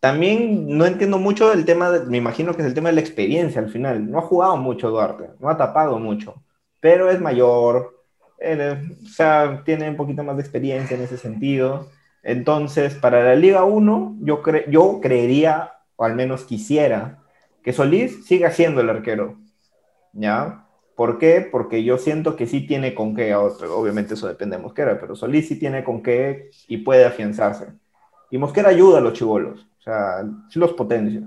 También no entiendo mucho el tema, me imagino que es el tema de la experiencia al final. No ha jugado mucho Duarte, no ha tapado mucho, pero es mayor, o sea, tiene un poquito más de experiencia en ese sentido. Entonces, para la Liga 1, yo, yo creería, o al menos quisiera, que Solís siga siendo el arquero. ¿Ya? ¿Por qué? Porque yo siento que sí tiene con qué, obviamente eso depende de Mosquera, pero Solís sí tiene con qué y puede afianzarse. Y Mosquera ayuda a los chivolos, o sea, sí los potencia.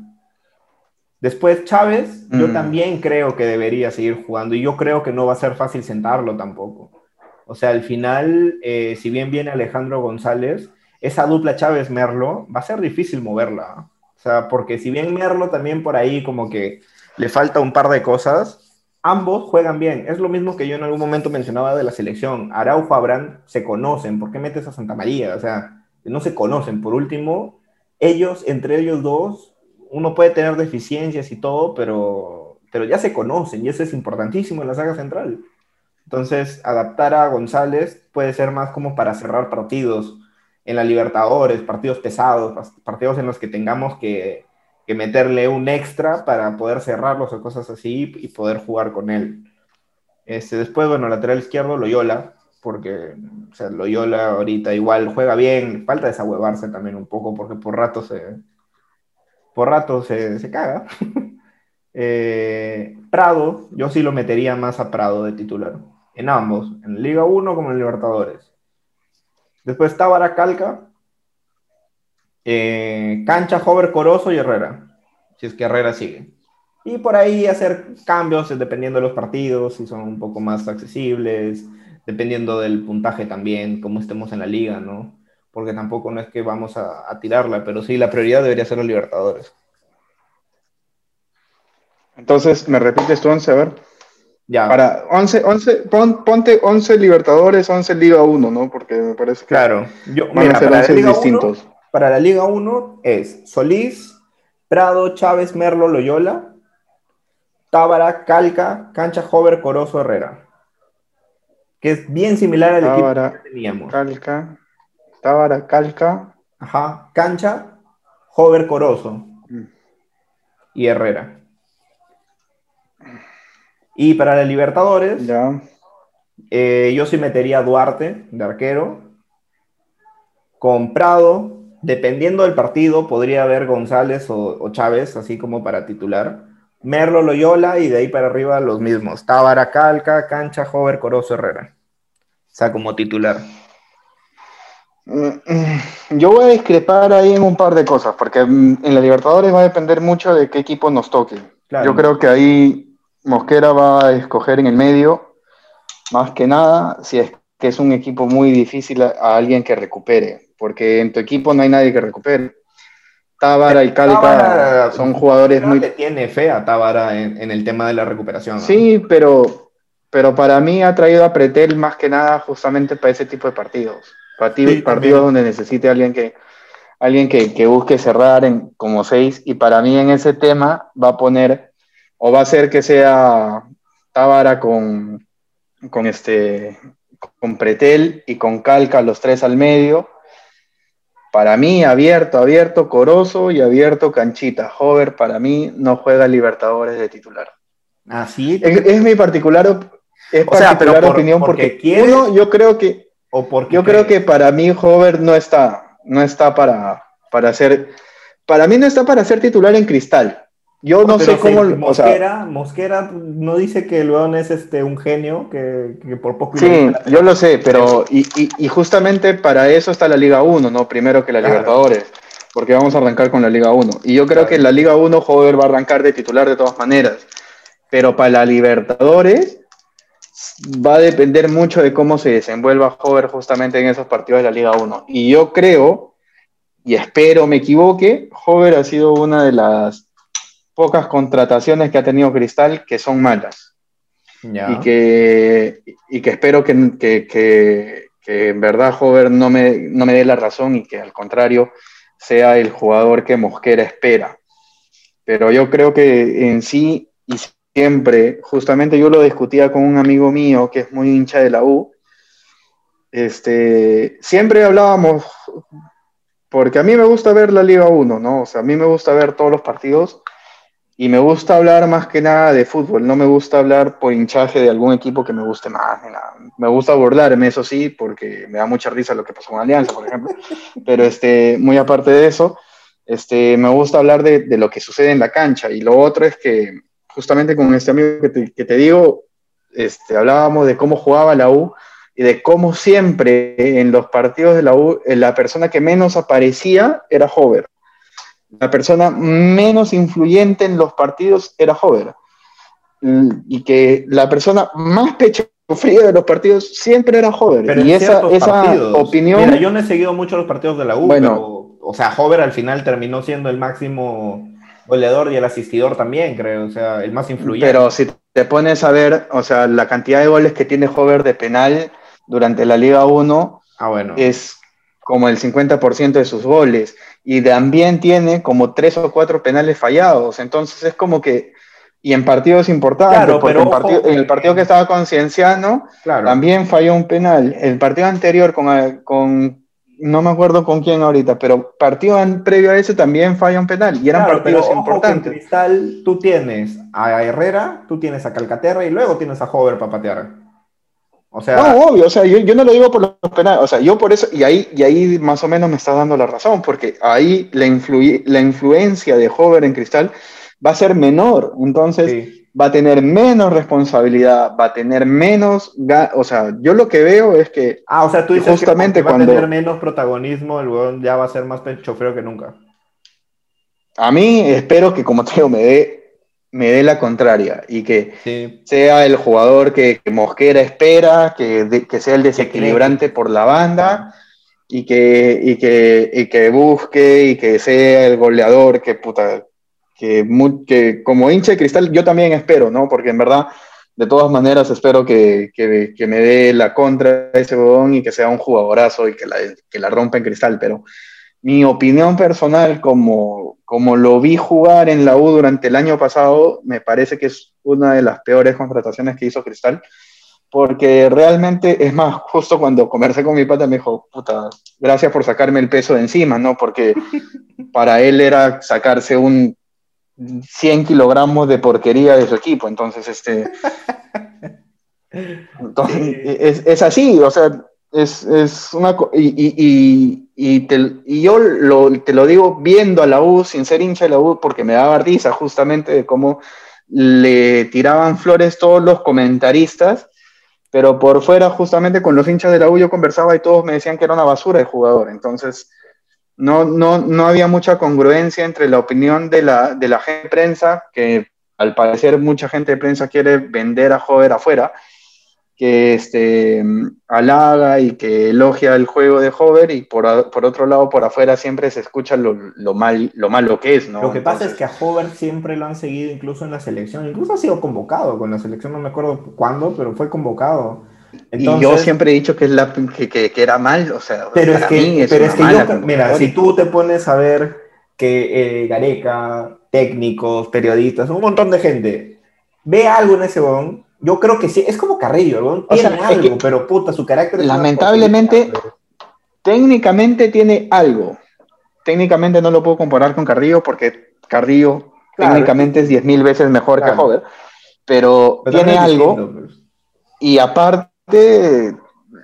Después Chávez, yo mm. también creo que debería seguir jugando y yo creo que no va a ser fácil sentarlo tampoco. O sea, al final, eh, si bien viene Alejandro González, esa dupla Chávez-Merlo va a ser difícil moverla. O sea, porque si bien Merlo también por ahí como que le falta un par de cosas, ambos juegan bien. Es lo mismo que yo en algún momento mencionaba de la selección. Araujo, Abraham se conocen. ¿Por qué metes a Santa María? O sea, no se conocen. Por último, ellos, entre ellos dos, uno puede tener deficiencias y todo, pero, pero ya se conocen y eso es importantísimo en la saga central. Entonces, adaptar a González puede ser más como para cerrar partidos en la Libertadores, partidos pesados, partidos en los que tengamos que que meterle un extra para poder cerrarlos o cosas así y poder jugar con él. Este, después, bueno, lateral izquierdo, Loyola, porque o sea, Loyola ahorita igual juega bien, falta desahuevarse también un poco, porque por rato se, por rato se, se caga. Eh, Prado, yo sí lo metería más a Prado de titular, en ambos, en Liga 1 como en Libertadores. Después Tábara, Calca, eh, Cancha, Hover, Corozo y Herrera, si es que Herrera sigue. Y por ahí hacer cambios dependiendo de los partidos, si son un poco más accesibles, dependiendo del puntaje también, cómo estemos en la liga, ¿no? Porque tampoco no es que vamos a, a tirarla, pero sí, la prioridad debería ser los Libertadores. Entonces, ¿me repites tu 11? A ver. Ya. Para 11, 11 pon, ponte 11 Libertadores, 11 Liga 1, ¿no? Porque me parece que Claro. Yo, van mira, a ser para, la 11 Liga distintos. 1, para la Liga 1 es Solís, Prado, Chávez, Merlo, Loyola, Tábara, Calca, Cancha, Hover, Corozo, Herrera. Que es bien similar al Tábara, equipo que teníamos. Calca, Tábara, Calca. Ajá. Cancha, Hover, Corozo Mm. y Herrera. Y para la Libertadores, Ya. Eh, yo sí metería a Duarte de arquero. Con Prado, dependiendo del partido, podría haber González o, o Chávez, así como para titular. Merlo, Loyola y de ahí para arriba los mismos. Tábara, Calca, Cancha, Hover, Corozo, Herrera. O sea, como titular. Mm, mm, Yo voy a discrepar ahí en un par de cosas, porque mm, en la Libertadores va a depender mucho de qué equipo nos toque. Claro. Yo creo que ahí Mosquera va a escoger en el medio, más que nada, si es que es un equipo muy difícil a, a alguien que recupere, porque en tu equipo no hay nadie que recupere. Tábara y Calca son jugadores Creo muy... que tiene fe a Tábara en, en el tema de la recuperación. ¿no? Sí, pero, pero para mí ha traído a Pretel más que nada justamente para ese tipo de partidos. Partidos, Sí, partidos también. donde necesite alguien que alguien que, que busque cerrar en como seis. Y para mí en ese tema va a poner, o va a hacer que sea Tábara con, con este con Pretel y con Calca los tres al medio. Para mí, abierto, abierto, Corozo y abierto Canchita. Hover, para mí, no juega Libertadores de titular. Así. Es, es mi particular, es sea, particular pero por- opinión porque porque, quieres- uno, yo creo que o porque yo creo que para mí Hover no está, no está para, para ser, para mí no está para ser titular en Cristal. Yo no Pero sé cómo, sí, o sea, Mosquera, Mosquera no dice que el León es este, un genio, que, que por poco... sí, yo lo sé, pero y, y- y justamente para eso está la Liga 1, ¿no? Primero que la Claro. Libertadores, porque vamos a arrancar con la Liga 1. Y yo creo Claro. que en la Liga 1 Hover va a arrancar de titular de todas maneras, pero para la Libertadores va a depender mucho de cómo se desenvuelva Hover justamente en esos partidos de la Liga 1. Y yo creo, y espero me equivoque, Hover ha sido una de las pocas contrataciones que ha tenido Cristal que son malas Ya. y que, y que espero que, que, que- que en verdad Hover no me, no me dé la razón y que al contrario sea el jugador que Mosquera espera. Pero yo creo que en sí y siempre, justamente yo lo discutía con un amigo mío que es muy hincha de la U, este, siempre hablábamos, porque a mí me gusta ver la Liga 1, ¿no? O sea, a mí me gusta ver todos los partidos y me gusta hablar más que nada de fútbol, no me gusta hablar por hinchaje de algún equipo que me guste más. ni nada. Me gusta burlarme, eso sí, porque me da mucha risa lo que pasó con Alianza, por ejemplo. Pero este, muy aparte de eso, este, me gusta hablar de, de lo que sucede en la cancha. Y lo otro es que, justamente con este amigo que te, que te digo, este, hablábamos de cómo jugaba la U y de cómo siempre en los partidos de la U, eh, la persona que menos aparecía era Hover la persona menos influyente en los partidos era Hover. Mm, Y que la persona más pecho frío de los partidos siempre era Hover. Pero y esa, esa opinión. Mira, yo no he seguido mucho los partidos de la U, Bueno. pero, o sea, Hover al final terminó siendo el máximo goleador y el asistidor también, creo, o sea, el más influyente. Pero si te pones a ver, o sea, la cantidad de goles que tiene Hover de penal durante la Liga 1 ah, bueno. es como el 50% de sus goles. Y también tiene como tres o cuatro penales fallados. Entonces es como que. Y en partidos importantes, Claro, porque pero en, partido- ojo, en el partido que estaba con Cienciano, claro. también falló un penal. El partido anterior con, con no me acuerdo con quién ahorita, pero partido previo a ese también falla un penal. Y eran Claro, pero partidos ojo que en importantes. Cristal tú tienes a Herrera, tú tienes a Calcaterra y luego tienes a Hover para patear. O sea, no, obvio, o sea, yo, yo, no lo digo por los penales, o sea, yo por eso, y ahí, y ahí más o menos me está dando la razón, porque ahí la, la influencia de Hover en Cristal va a ser menor, entonces va a tener menos responsabilidad, va a tener menos, o sea, yo lo que veo es que... Ah, o sea, tú dices justamente que va a tener menos protagonismo, el weón ya va a ser más chofero que nunca. A mí espero que, como te digo, me dé me dé la contraria y que sea el jugador que, Mosquera espera, que, que, sea el desequilibrante por la banda y que, y que, y que busque y que sea el goleador que puta, que, que como hincha de cristal yo también espero, ¿no? Porque en verdad, de todas maneras, espero que, que me dé la contra ese bodón y que sea un jugadorazo y que la, que la rompa en cristal, pero mi opinión personal, como, como lo vi jugar en la U durante el año pasado, me parece que es una de las peores contrataciones que hizo Cristal, porque realmente, es más, justo cuando conversé con mi pata me dijo, puta, gracias por sacarme el peso de encima, ¿no? Porque para él era sacarse un 100 kilogramos de porquería de su equipo. Entonces, este. Entonces, es, es, así, o sea, es, es una. Y, y, y, te, y yo te lo digo viendo a la U, sin ser hincha de la U, porque me daba risa justamente de cómo le tiraban flores todos los comentaristas, pero por fuera, justamente con los hinchas de la U, yo conversaba y todos me decían que era una basura de jugador. Entonces, no, no, no había mucha congruencia entre la opinión de la, de la gente de prensa, que al parecer mucha gente de prensa quiere vender a Jover afuera, que este, halaga y que elogia el juego de Hover y por, por otro lado por afuera siempre se escucha lo, lo, mal, lo malo que es, ¿no? Lo que pasa es que a Hover siempre lo han seguido incluso en la selección, incluso ha sido convocado con la selección, no me acuerdo cuándo, pero fue convocado. Y yo siempre he dicho que, es la, que, que, era mal, o sea, pero es que, pero es que yo, mira, si tú te pones a ver que eh, Gareca, técnicos, periodistas, un montón de gente, ve algo en ese bon, yo creo que sí, es como Carrillo, tiene algo, pero puta, su carácter Lamentablemente, técnicamente tiene algo. Técnicamente no lo puedo comparar con Carrillo porque Carrillo técnicamente es 10.000 veces mejor que Jover, pero, tiene algo. Pues. Y aparte,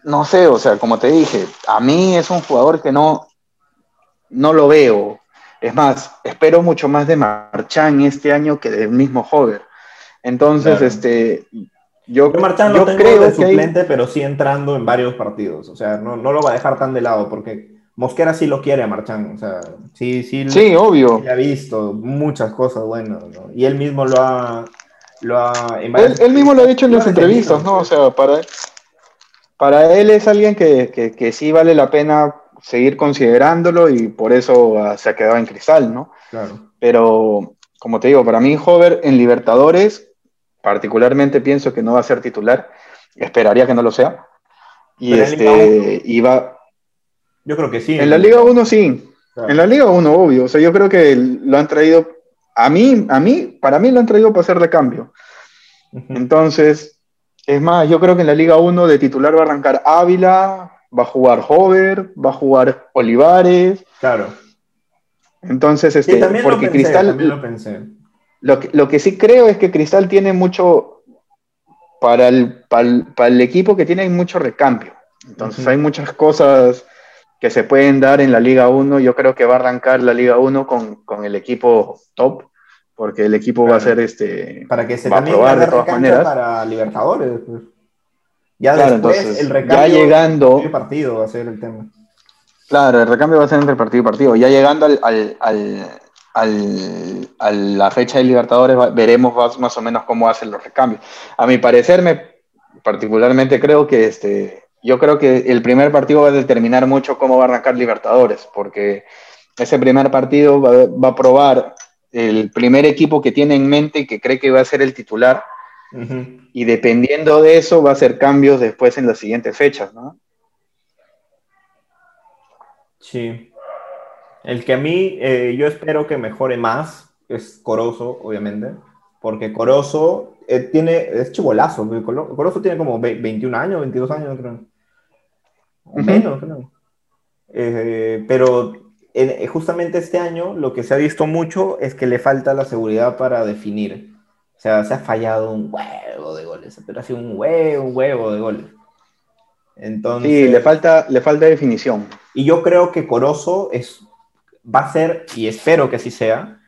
no sé, o sea, como te dije, a mí es un jugador que no, no lo veo. Es más, espero mucho más de Marchán este año que del mismo Hover. Entonces, este, yo, Marchán yo creo de suplente, pero sí entrando en varios partidos. O sea, no, no, lo va a dejar tan de lado porque Mosquera sí lo quiere a Marchán. O sea, sí, sí. Sí, obvio. ha visto muchas cosas buenas, Y él mismo lo ha, él, mismo lo ha dicho en las entrevistas, ¿no? O sea, para, para él es alguien que, que, sí vale la pena seguir considerándolo y por eso ah, se ha quedado en cristal, ¿no? Claro. Pero, como te digo, para mí Hover en Libertadores, particularmente pienso que no va a ser titular, esperaría que no lo sea. Y este, iba... Yo creo que sí. En la Liga 1 sí. En la Liga 1, obvio. O sea, yo creo que lo han traído a mí, a mí, para mí lo han traído para hacer de cambio. Entonces, es más, yo creo que en la Liga 1 de titular va a arrancar Ávila, va a jugar Hover, va a jugar Olivares. Claro. Entonces, este, porque Cristal. lo pensé. Lo que, lo que, sí creo es que Cristal tiene mucho. Para el, para el, equipo que tiene, hay mucho recambio. Entonces, hay muchas cosas que se pueden dar en la Liga 1. Yo creo que va a arrancar la Liga 1 con, con el equipo top, porque el equipo va a ser este. Para que se va a probar de todas maneras. Para Libertadores. Pues. Ya después el recambio ya llegando. partido va a ser el tema. Claro, el recambio va a ser entre partido y partido. Ya llegando al, al, al, al a la fecha de Libertadores, veremos más, o menos cómo hacen los recambios. A mi parecer, me particularmente creo que este yo creo que el primer partido va a determinar mucho cómo va a arrancar Libertadores, porque ese primer partido va, a probar el primer equipo que tiene en mente y que cree que va a ser el titular. Y dependiendo de eso, va a hacer cambios después en las siguientes fechas, ¿no? Sí. El que a mí eh, yo espero que mejore más es Corozo, obviamente, porque Corozo eh, tiene, es chivolazo, Corozo tiene como 21 años, 22 años, creo menos, eh, pero eh, justamente este año lo que se ha visto mucho es que le falta la seguridad para definir. O sea, se ha fallado un huevo de goles, pero ha sido un huevo, un huevo de goles. Entonces, sí, le falta, le falta definición. Y yo creo que Corozo es, va a ser, y espero que así sea,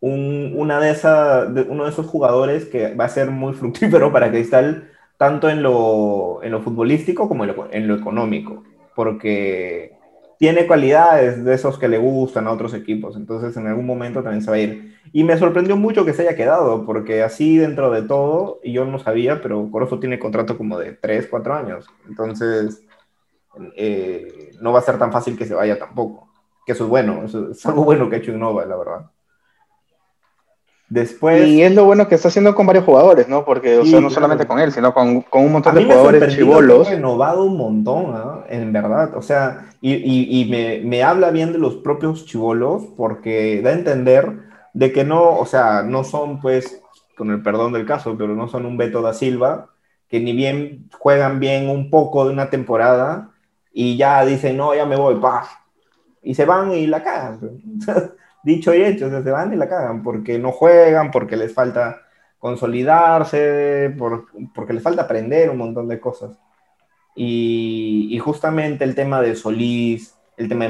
un, una de esa, de, uno de esos jugadores que va a ser muy fructífero para Cristal, tanto en lo, en lo futbolístico como en lo, en lo económico, porque tiene cualidades de esos que le gustan a otros equipos, entonces en algún momento también se va a ir. Y me sorprendió mucho que se haya quedado, porque así dentro de todo, y yo no sabía, pero Corozo tiene contrato como de 3, 4 años, entonces eh, no va a ser tan fácil que se vaya tampoco, que eso es bueno, eso es algo bueno que ha hecho Innova, la verdad. Después... Y es lo bueno que está haciendo con varios jugadores, ¿no? Porque, o sea, no solamente con él, sino con, con un montón de jugadores chivolos. Ha renovado un montón, ¿no? En verdad. O sea, y, y, y me, me, habla bien de los propios chivolos porque da a entender de que no, o sea, no son, pues, con el perdón del caso, pero no son un Beto da Silva, que ni bien juegan bien un poco de una temporada y ya dicen, no, ya me voy, pa. Y se van y la cagan. dicho y hecho, se van y la cagan, porque no juegan, porque les falta consolidarse, porque les falta aprender un montón de cosas. Y, justamente el tema de Solís, el tema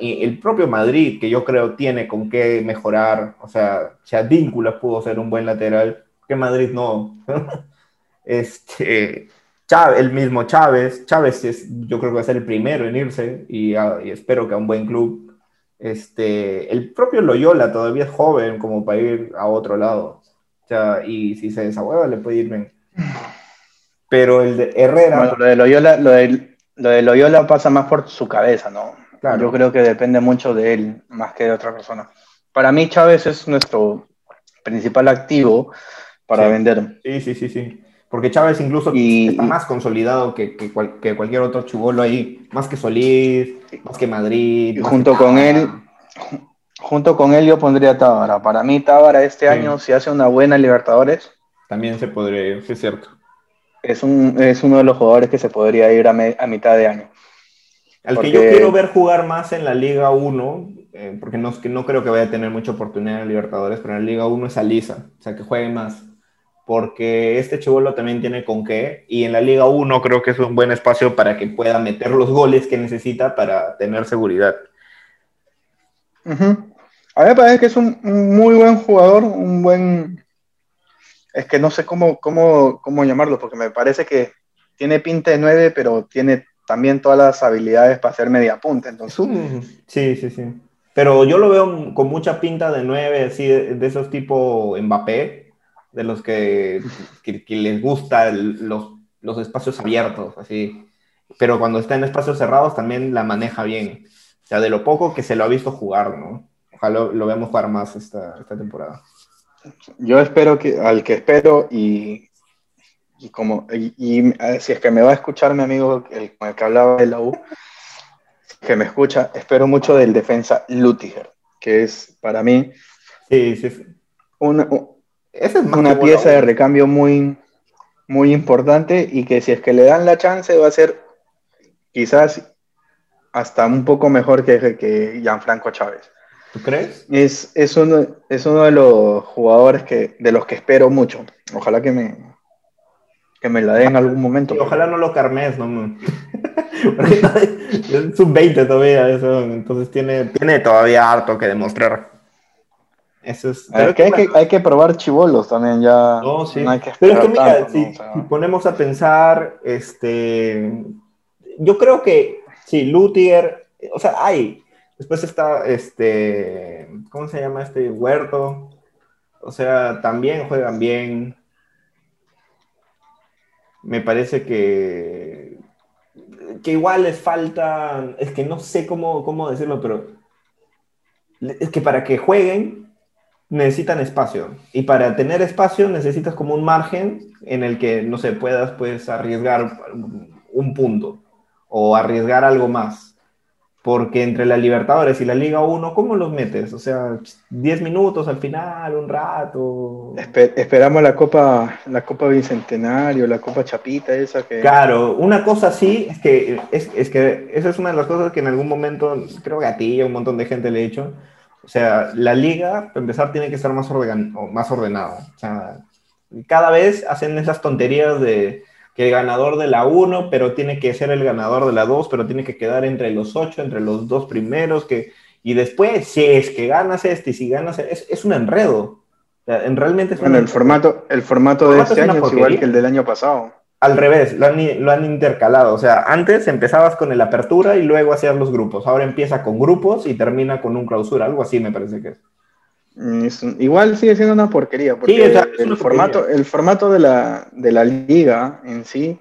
el propio Madrid, que yo creo tiene con qué mejorar, o sea, si Advíncula pudo ser un buen lateral, que Madrid no. este, Chávez, el mismo Chávez, Chávez es, yo creo que va a ser el primero en irse y, y espero que a un buen club este, el propio Loyola todavía es joven como para ir a otro lado. O sea, y si se desahueva le puede ir bien. Pero el de Herrera... lo de Loyola, lo de, lo de Loyola pasa más por su cabeza, ¿no? Claro. Yo creo que depende mucho de él más que de otra persona. Para mí Chávez es nuestro principal activo para vender. Sí, sí, sí, sí. Porque Chávez incluso está más consolidado que, que, cualquier otro chubolo ahí, más que Solís, más que Madrid. Y junto con él, junto con él yo pondría Tábara. Para mí Tábara este año, si hace una buena Libertadores... También se podría ir, es cierto. Es, un, es uno de los jugadores que se podría ir a, mitad de año. Al que yo quiero ver jugar más en la Liga 1, eh, porque no, no creo que vaya a tener mucha oportunidad en Libertadores, pero en la Liga 1 es Alisa, o sea, que juegue más porque este Chivolo también tiene con qué, y en la Liga 1 creo que es un buen espacio para que pueda meter los goles que necesita para tener seguridad. A mí me parece que es un, muy buen jugador, un buen... Es que no sé cómo, cómo, cómo llamarlo, porque me parece que tiene pinta de 9, pero tiene también todas las habilidades para hacer media punta. Entonces... Sí, sí, sí. Pero yo lo veo con mucha pinta de 9, así de, de esos tipo Mbappé, de los que, les gustan los, los, espacios abiertos, así. Pero cuando está en espacios cerrados también la maneja bien. O sea, de lo poco que se lo ha visto jugar, ¿no? Ojalá lo, veamos jugar más esta, esta, temporada. Yo espero que, al que espero y, y como, y, si es que me va a escuchar mi amigo el, con el que hablaba de la U, que me escucha, espero mucho del defensa Lutiger, que es para mí sí, sí. Una, esa es una pieza de recambio muy, muy importante y que si es que le dan la chance va a ser quizás hasta un poco mejor que, que Gianfranco Chávez. ¿Tú crees? Es, es, uno, es uno de los jugadores que, de los que espero mucho. Ojalá que me, que me la den en algún momento. ojalá no lo carmes, no. es un 20 todavía, eso. Entonces tiene, tiene todavía harto que demostrar. Eso es, hay, que, hay, que, probar chivolos también, ya no, sí. hay que Pero es que mira, si, ponemos a pensar, este, yo creo que, sí, Luthier, o sea, hay, después está, este, ¿cómo se llama este? Huerto, o sea, también juegan bien. Me parece que, que igual les falta, es que no sé cómo, cómo decirlo, pero es que para que jueguen necesitan espacio. Y para tener espacio necesitas como un margen en el que, no sé, puedas pues arriesgar un punto o arriesgar algo más. Porque entre la Libertadores y la Liga 1, ¿cómo los metes? O sea, 10 minutos al final, un rato. esperamos la Copa, la Copa Bicentenario, la Copa Chapita, esa que. Claro, una cosa así, es que, es, es que esa es una de las cosas que en algún momento, creo que a ti y a un montón de gente le he dicho o sea, la liga, para empezar, tiene que estar más, más ordenada. O sea, cada vez hacen esas tonterías de, que el ganador de la 1, pero tiene que ser el ganador de la 2, pero tiene que quedar entre los 8, entre los dos primeros, que, y después, si es que ganas este y si ganas, es, es un enredo. en, realmente bueno, el formato, el formato de este año es igual que el del año pasado. Al revés, lo han, lo han, intercalado. O sea, antes empezabas con el apertura y luego hacías los grupos. Ahora empieza con grupos y termina con un clausura. Algo así me parece que es. Mm, igual sigue siendo una porquería, porque el, formato, el formato de la, de la liga en sí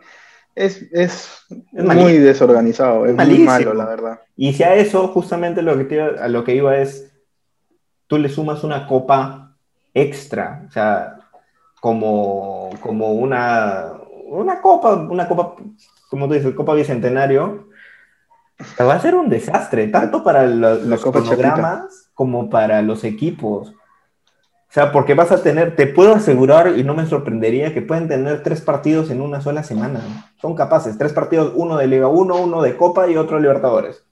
es, es, muy desorganizado, es muy malo, la verdad. Y si a eso, justamente lo que a lo que iba es, tú le sumas una copa extra, o sea, como, como una, una copa, una copa, como tú dices, copa bicentenario, va a ser un desastre, tanto para los, los cronogramas como para los equipos. O sea, porque vas a tener, te puedo asegurar, y no me sorprendería, que pueden tener tres partidos en una sola semana. Son capaces, tres partidos, uno de Liga 1, uno de Copa y otro de Libertadores.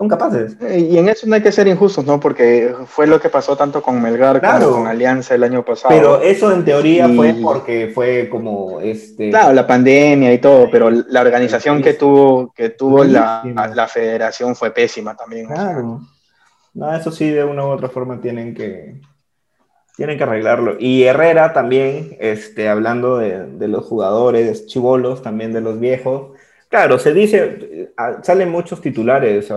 Son capaces. Eh, y en eso no hay que ser injustos, ¿no? Porque fue lo que pasó tanto con Melgar como con Alianza el año pasado. Pero eso en teoría fue porque fue como este. Claro, la pandemia y todo, pero la organización que tuvo, que tuvo la, la, federación fue pésima también. Claro. No, eso sí, de una u otra forma tienen que, tienen que arreglarlo. Y Herrera también, este, hablando de, los jugadores chivolos, también de los viejos. Claro, se dice, ah, salen muchos titulares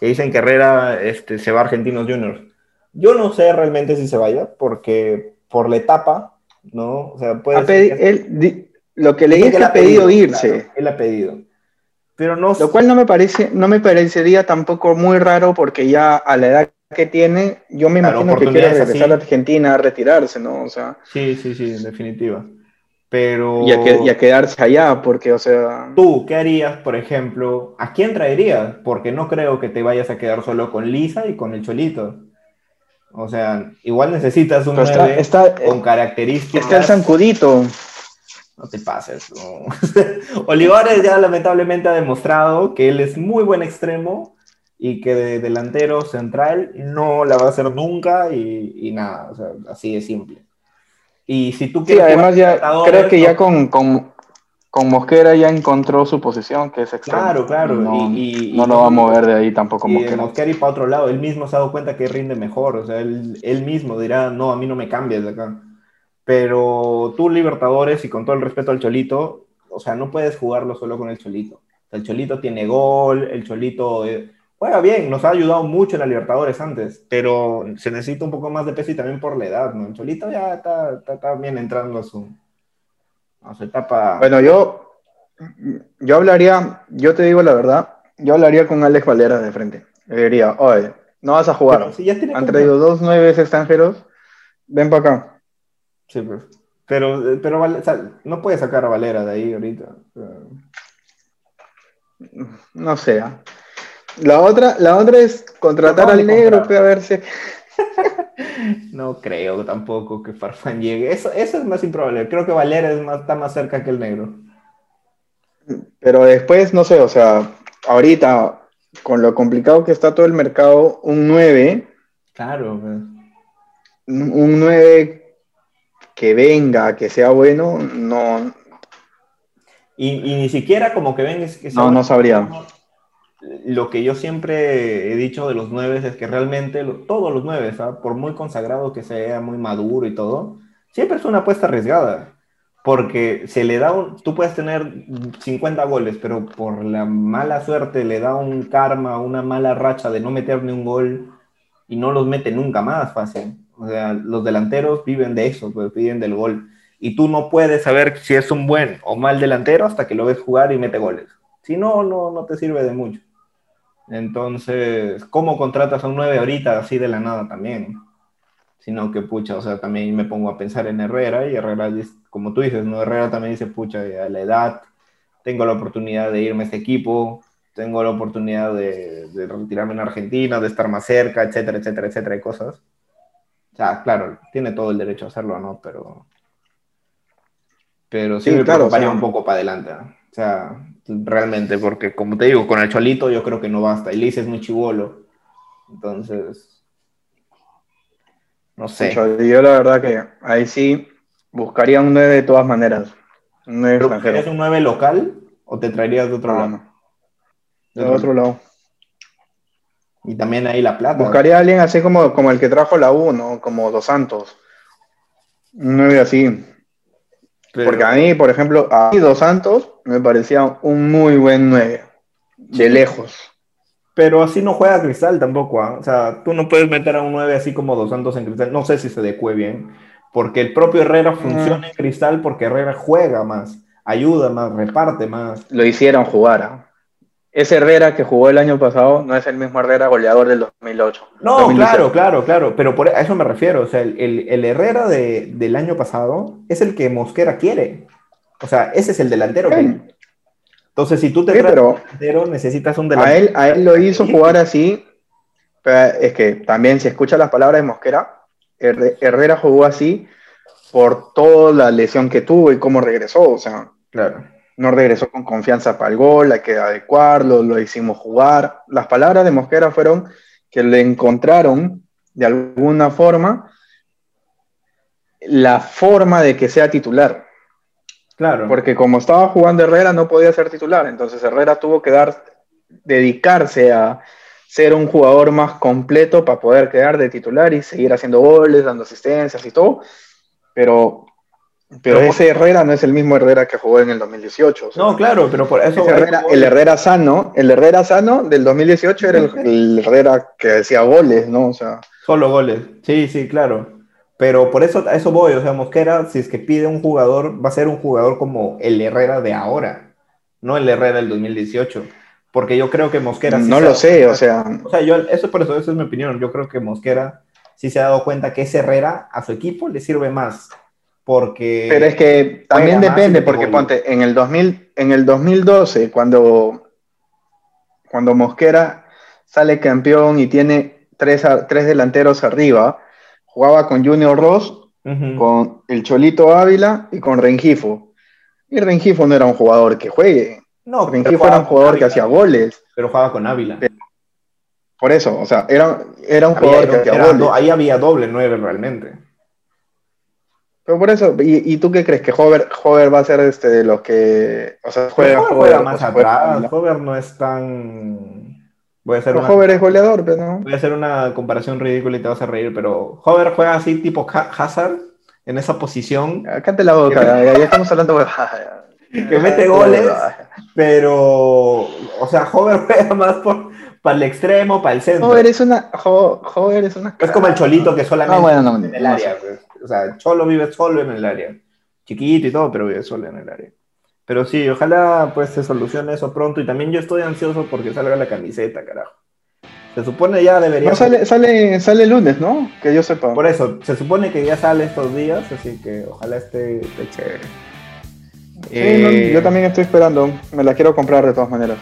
que dicen que Herrera este, se va a Argentinos Juniors. Yo no sé realmente si se vaya, porque por la etapa, ¿no? O sea, puede lo que leí es que ha pedido, irse. él ha pedido. Lo cual no me, parece, no me parecería tampoco muy raro porque ya a la edad que tiene, yo me imagino que quiere regresar a Argentina a retirarse, ¿no? O sea, sí, sí, sí, en definitiva. Pero... Y a, quedarse allá, porque, o sea... Tú, ¿qué harías, por ejemplo? ¿A quién traerías? Porque no creo que te vayas a quedar solo con Lisa y con el Cholito. O sea, igual necesitas un 9 con características... Está el zancudito no te pases. Olivares ya lamentablemente ha demostrado que él es muy buen extremo y que de delantero central no la va a hacer nunca y, nada, o sea, así de simple. Y si tú quieres. Sí, además ya creo que ya con, con, Mosquera ya encontró su posición, que es extremo. Claro, claro. Y, no, lo va a mover de ahí tampoco Mosquera. Mosquera y para otro lado, él mismo se ha dado cuenta que rinde mejor, o sea, él, él mismo dirá, no, a mí no me cambias de acá. Pero tú, Libertadores, y con todo el respeto al Cholito, o sea, no puedes jugarlo solo con el Cholito. El Cholito tiene gol, el Cholito eh, juega bien, nos ha ayudado mucho en la Libertadores antes, pero se necesita un poco más de peso y también por la edad, ¿no? Cholito ya está, está, bien entrando a su, a su etapa. Bueno, yo, yo hablaría, yo te digo la verdad, yo hablaría con Alex Valera de frente. Le diría, oye, no vas a jugar. Han traído dos nueve extranjeros, ven para acá. Sí, pues. Pero, pero no puede sacar a Valera de ahí ahorita. No sé. La otra, la otra es contratar al negro, a ver si. no creo tampoco que Farfán llegue. Eso, eso es más improbable. Creo que Valera es más, está más cerca que el negro. Pero después, no sé, o sea, ahorita, con lo complicado que está todo el mercado, un 9. Claro. Pues. Un 9 que venga, que sea bueno, no. Y, ni siquiera como que venga. Que no, no sabría. Lo que yo siempre he dicho de los nueve es que realmente todos los nueve, por muy consagrado que sea, muy maduro y todo, siempre es una apuesta arriesgada. Porque se le da un. Tú puedes tener 50 goles, pero por la mala suerte le da un karma, una mala racha de no meter ni un gol y no los mete nunca más fácil. O sea, los delanteros viven de eso, pues viven del gol. Y tú no puedes saber si es un buen o mal delantero hasta que lo ves jugar y mete goles. Si no, no, no te sirve de mucho. Entonces, ¿cómo contratas a un 9 ahorita así de la nada también? Sino que, pucha, o sea, también me pongo a pensar en Herrera y Herrera, como tú dices, ¿no? Herrera también dice, pucha, a la edad tengo la oportunidad de irme a este equipo, tengo la oportunidad de, de retirarme en Argentina, de estar más cerca, etcétera, etcétera, etcétera, y cosas. O sea, claro, tiene todo el derecho a hacerlo, ¿no? Pero. Pero sí, me claro, un poco para adelante. O sea, realmente, porque como te digo, con el Cholito yo creo que no basta. Y es muy chivolo. Entonces. No sé. Yo la verdad que ahí sí buscaría un 9 de todas maneras. Un 9 extranjero. ¿Es un 9 local o te traerías de otro lado? De otro lado. Y también ahí la plata. Buscaría a alguien así como, como el que trajo la U, ¿no? Como Dos Santos. Un 9 así. Pero- Porque a mí, por ejemplo, a mí Dos Santos me parecía un muy buen 9. De lejos. Pero así no juega Cristal tampoco, ¿ah? O sea, tú no puedes meter a un 9 así como Dos Santos en Cristal. No sé si se adecue bien. Porque el propio Herrera funciona en Cristal porque Herrera juega más, ayuda más, reparte más. Lo hicieron jugar. ¿ah? Ese Herrera que jugó el año pasado no es el mismo Herrera goleador del 2008. No, 2017. claro, claro, claro. Pero por, a eso me refiero. O sea, el, el- el Herrera de- del año pasado es el que Mosquera quiere. O sea, ese es el delantero que. Entonces, si tú te Sí, traes pero- un delantero, necesitas un A delantero. él, a él lo hizo jugar así, pero es que también si escucha las palabras de Mosquera, Herre- Herrera jugó así por toda la lesión que tuvo y cómo regresó, o sea, Claro. No regresó con confianza para el gol, hay que adecuarlo, lo hicimos jugar. Las palabras de Mosquera fueron que le encontraron de alguna forma la forma de que sea titular. Claro. Porque como estaba jugando Herrera no podía ser titular, entonces Herrera tuvo que dar, dedicarse a ser un jugador más completo para poder quedar de titular y seguir haciendo goles, dando asistencias y todo. Pero, pero Pero- ese Herrera no es el mismo Herrera que jugó en el 2018. o sea, No, claro, pero por eso. Herrera- el Herrera sano, el Herrera sano del 2018 era el, el Herrera que hacía goles, ¿no? O sea, Solo goles. Sí, sí, claro. Pero por eso a eso voy. O sea, Mosquera, si es que pide un jugador, va a ser un jugador como el Herrera de ahora, no el Herrera del 2018. Porque yo creo que Mosquera. sí no se lo sé, o sea, O sea, yo, eso por eso, esa es mi opinión. Yo creo que Mosquera sí se ha dado cuenta que ese Herrera a su equipo le sirve más. Porque. Pero es que también depende, porque ponte, en el, 2000, en el 2012, cuando, cuando Mosquera sale campeón y tiene tres, tres delanteros arriba, jugaba con Junior Ross, con el Cholito Ávila y con Rengifo. Y Rengifo no era un jugador que juegue, No, Rengifo era un jugador que hacía goles. Pero jugaba con Ávila. Por eso, o sea, era, era un Había- jugador que hacía era goles. ahí había doble nueve realmente. Pero por eso, ¿y, y tú qué crees? ¿Que Hover, Hover va a ser este, de los que, o sea, juega, Hover más atrás. Hover no es tan. Voy a hacer Pero una, Hover es goleador, pero no. voy a hacer una comparación ridícula y te vas a reír, pero Hover juega así tipo Ha- Hazard en esa posición, Cállate la boca, ya, ya estamos hablando de que mete goles, pero, o sea, Hover juega más por, para el extremo, para el centro. Hover es una. Hover es una. Es como el Cholito que solamente No, bueno, no, en el área. pues. O sea, Cholo vive solo en el área. Chiquito y todo, pero vive solo en el área. Pero sí, ojalá pues se solucione eso pronto. Y también yo estoy ansioso porque salga la camiseta, carajo. Se supone ya debería. No, sale, sale, sale el lunes, ¿no? Que yo sepa. Por eso, se supone que ya sale estos días, así que ojalá esté, esté chévere. Sí, no, Eh, yo también estoy esperando. Me la quiero comprar de todas maneras.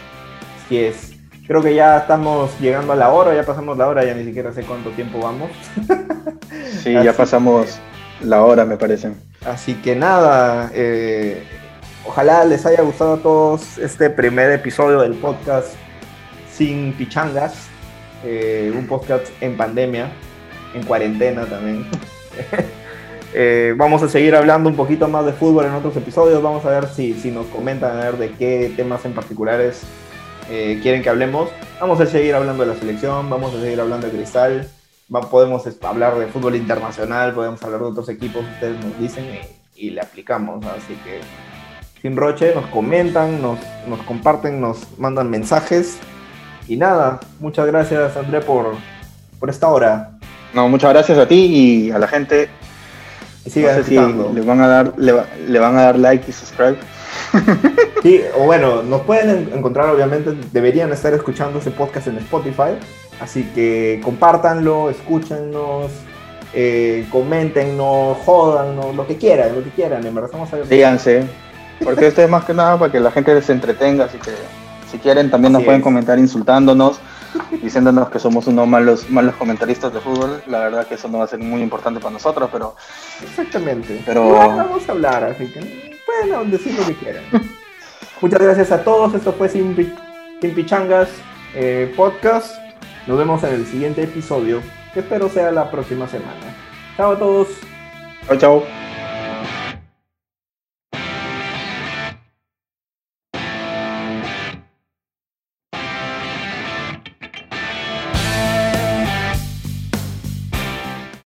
Así es. Creo que ya estamos llegando a la hora, ya pasamos la hora, ya ni siquiera sé cuánto tiempo vamos. Sí, Así ya pasamos la hora, me parece. Así que nada, eh, ojalá les haya gustado a todos este primer episodio del podcast Sin Pichangas, eh, un podcast en pandemia, en cuarentena también. Eh, vamos a seguir hablando un poquito más de fútbol en otros episodios, vamos a ver si, si nos comentan a ver de qué temas en particulares quieren que hablemos. Vamos a seguir hablando de la selección, vamos a seguir hablando de Cristal, podemos hablar de fútbol internacional, podemos hablar de otros equipos, ustedes nos dicen y, y le aplicamos. Así que, sin roche, nos comentan, nos, nos comparten, nos mandan mensajes. Y nada, muchas gracias André por, por esta hora. No, muchas gracias a ti y a la gente. Y sigan no sé si escuchando. le van a dar, le, va- le van a dar like y subscribe. Sí, o bueno, nos pueden en- encontrar, obviamente, deberían estar escuchando ese podcast en Spotify. Así que compártanlo, escúchennos, eh, coméntenos, jódanos, lo que quieran, lo que quieran. En verdad, estamos abiertos. Síganse. Porque esto es más que nada para que la gente se entretenga. Así que si quieren también nos pueden comentar insultándonos, diciéndonos que somos unos malos, malos comentaristas de fútbol. La verdad que eso no va a ser muy importante para nosotros, pero Exactamente. Pero- Igual vamos a hablar, así que pueden decir lo que quieran. Muchas gracias a todos. Esto fue Sin Pichangas eh, Podcast. Nos vemos en el siguiente episodio, que espero sea la próxima semana. Chao a todos. chao, chao.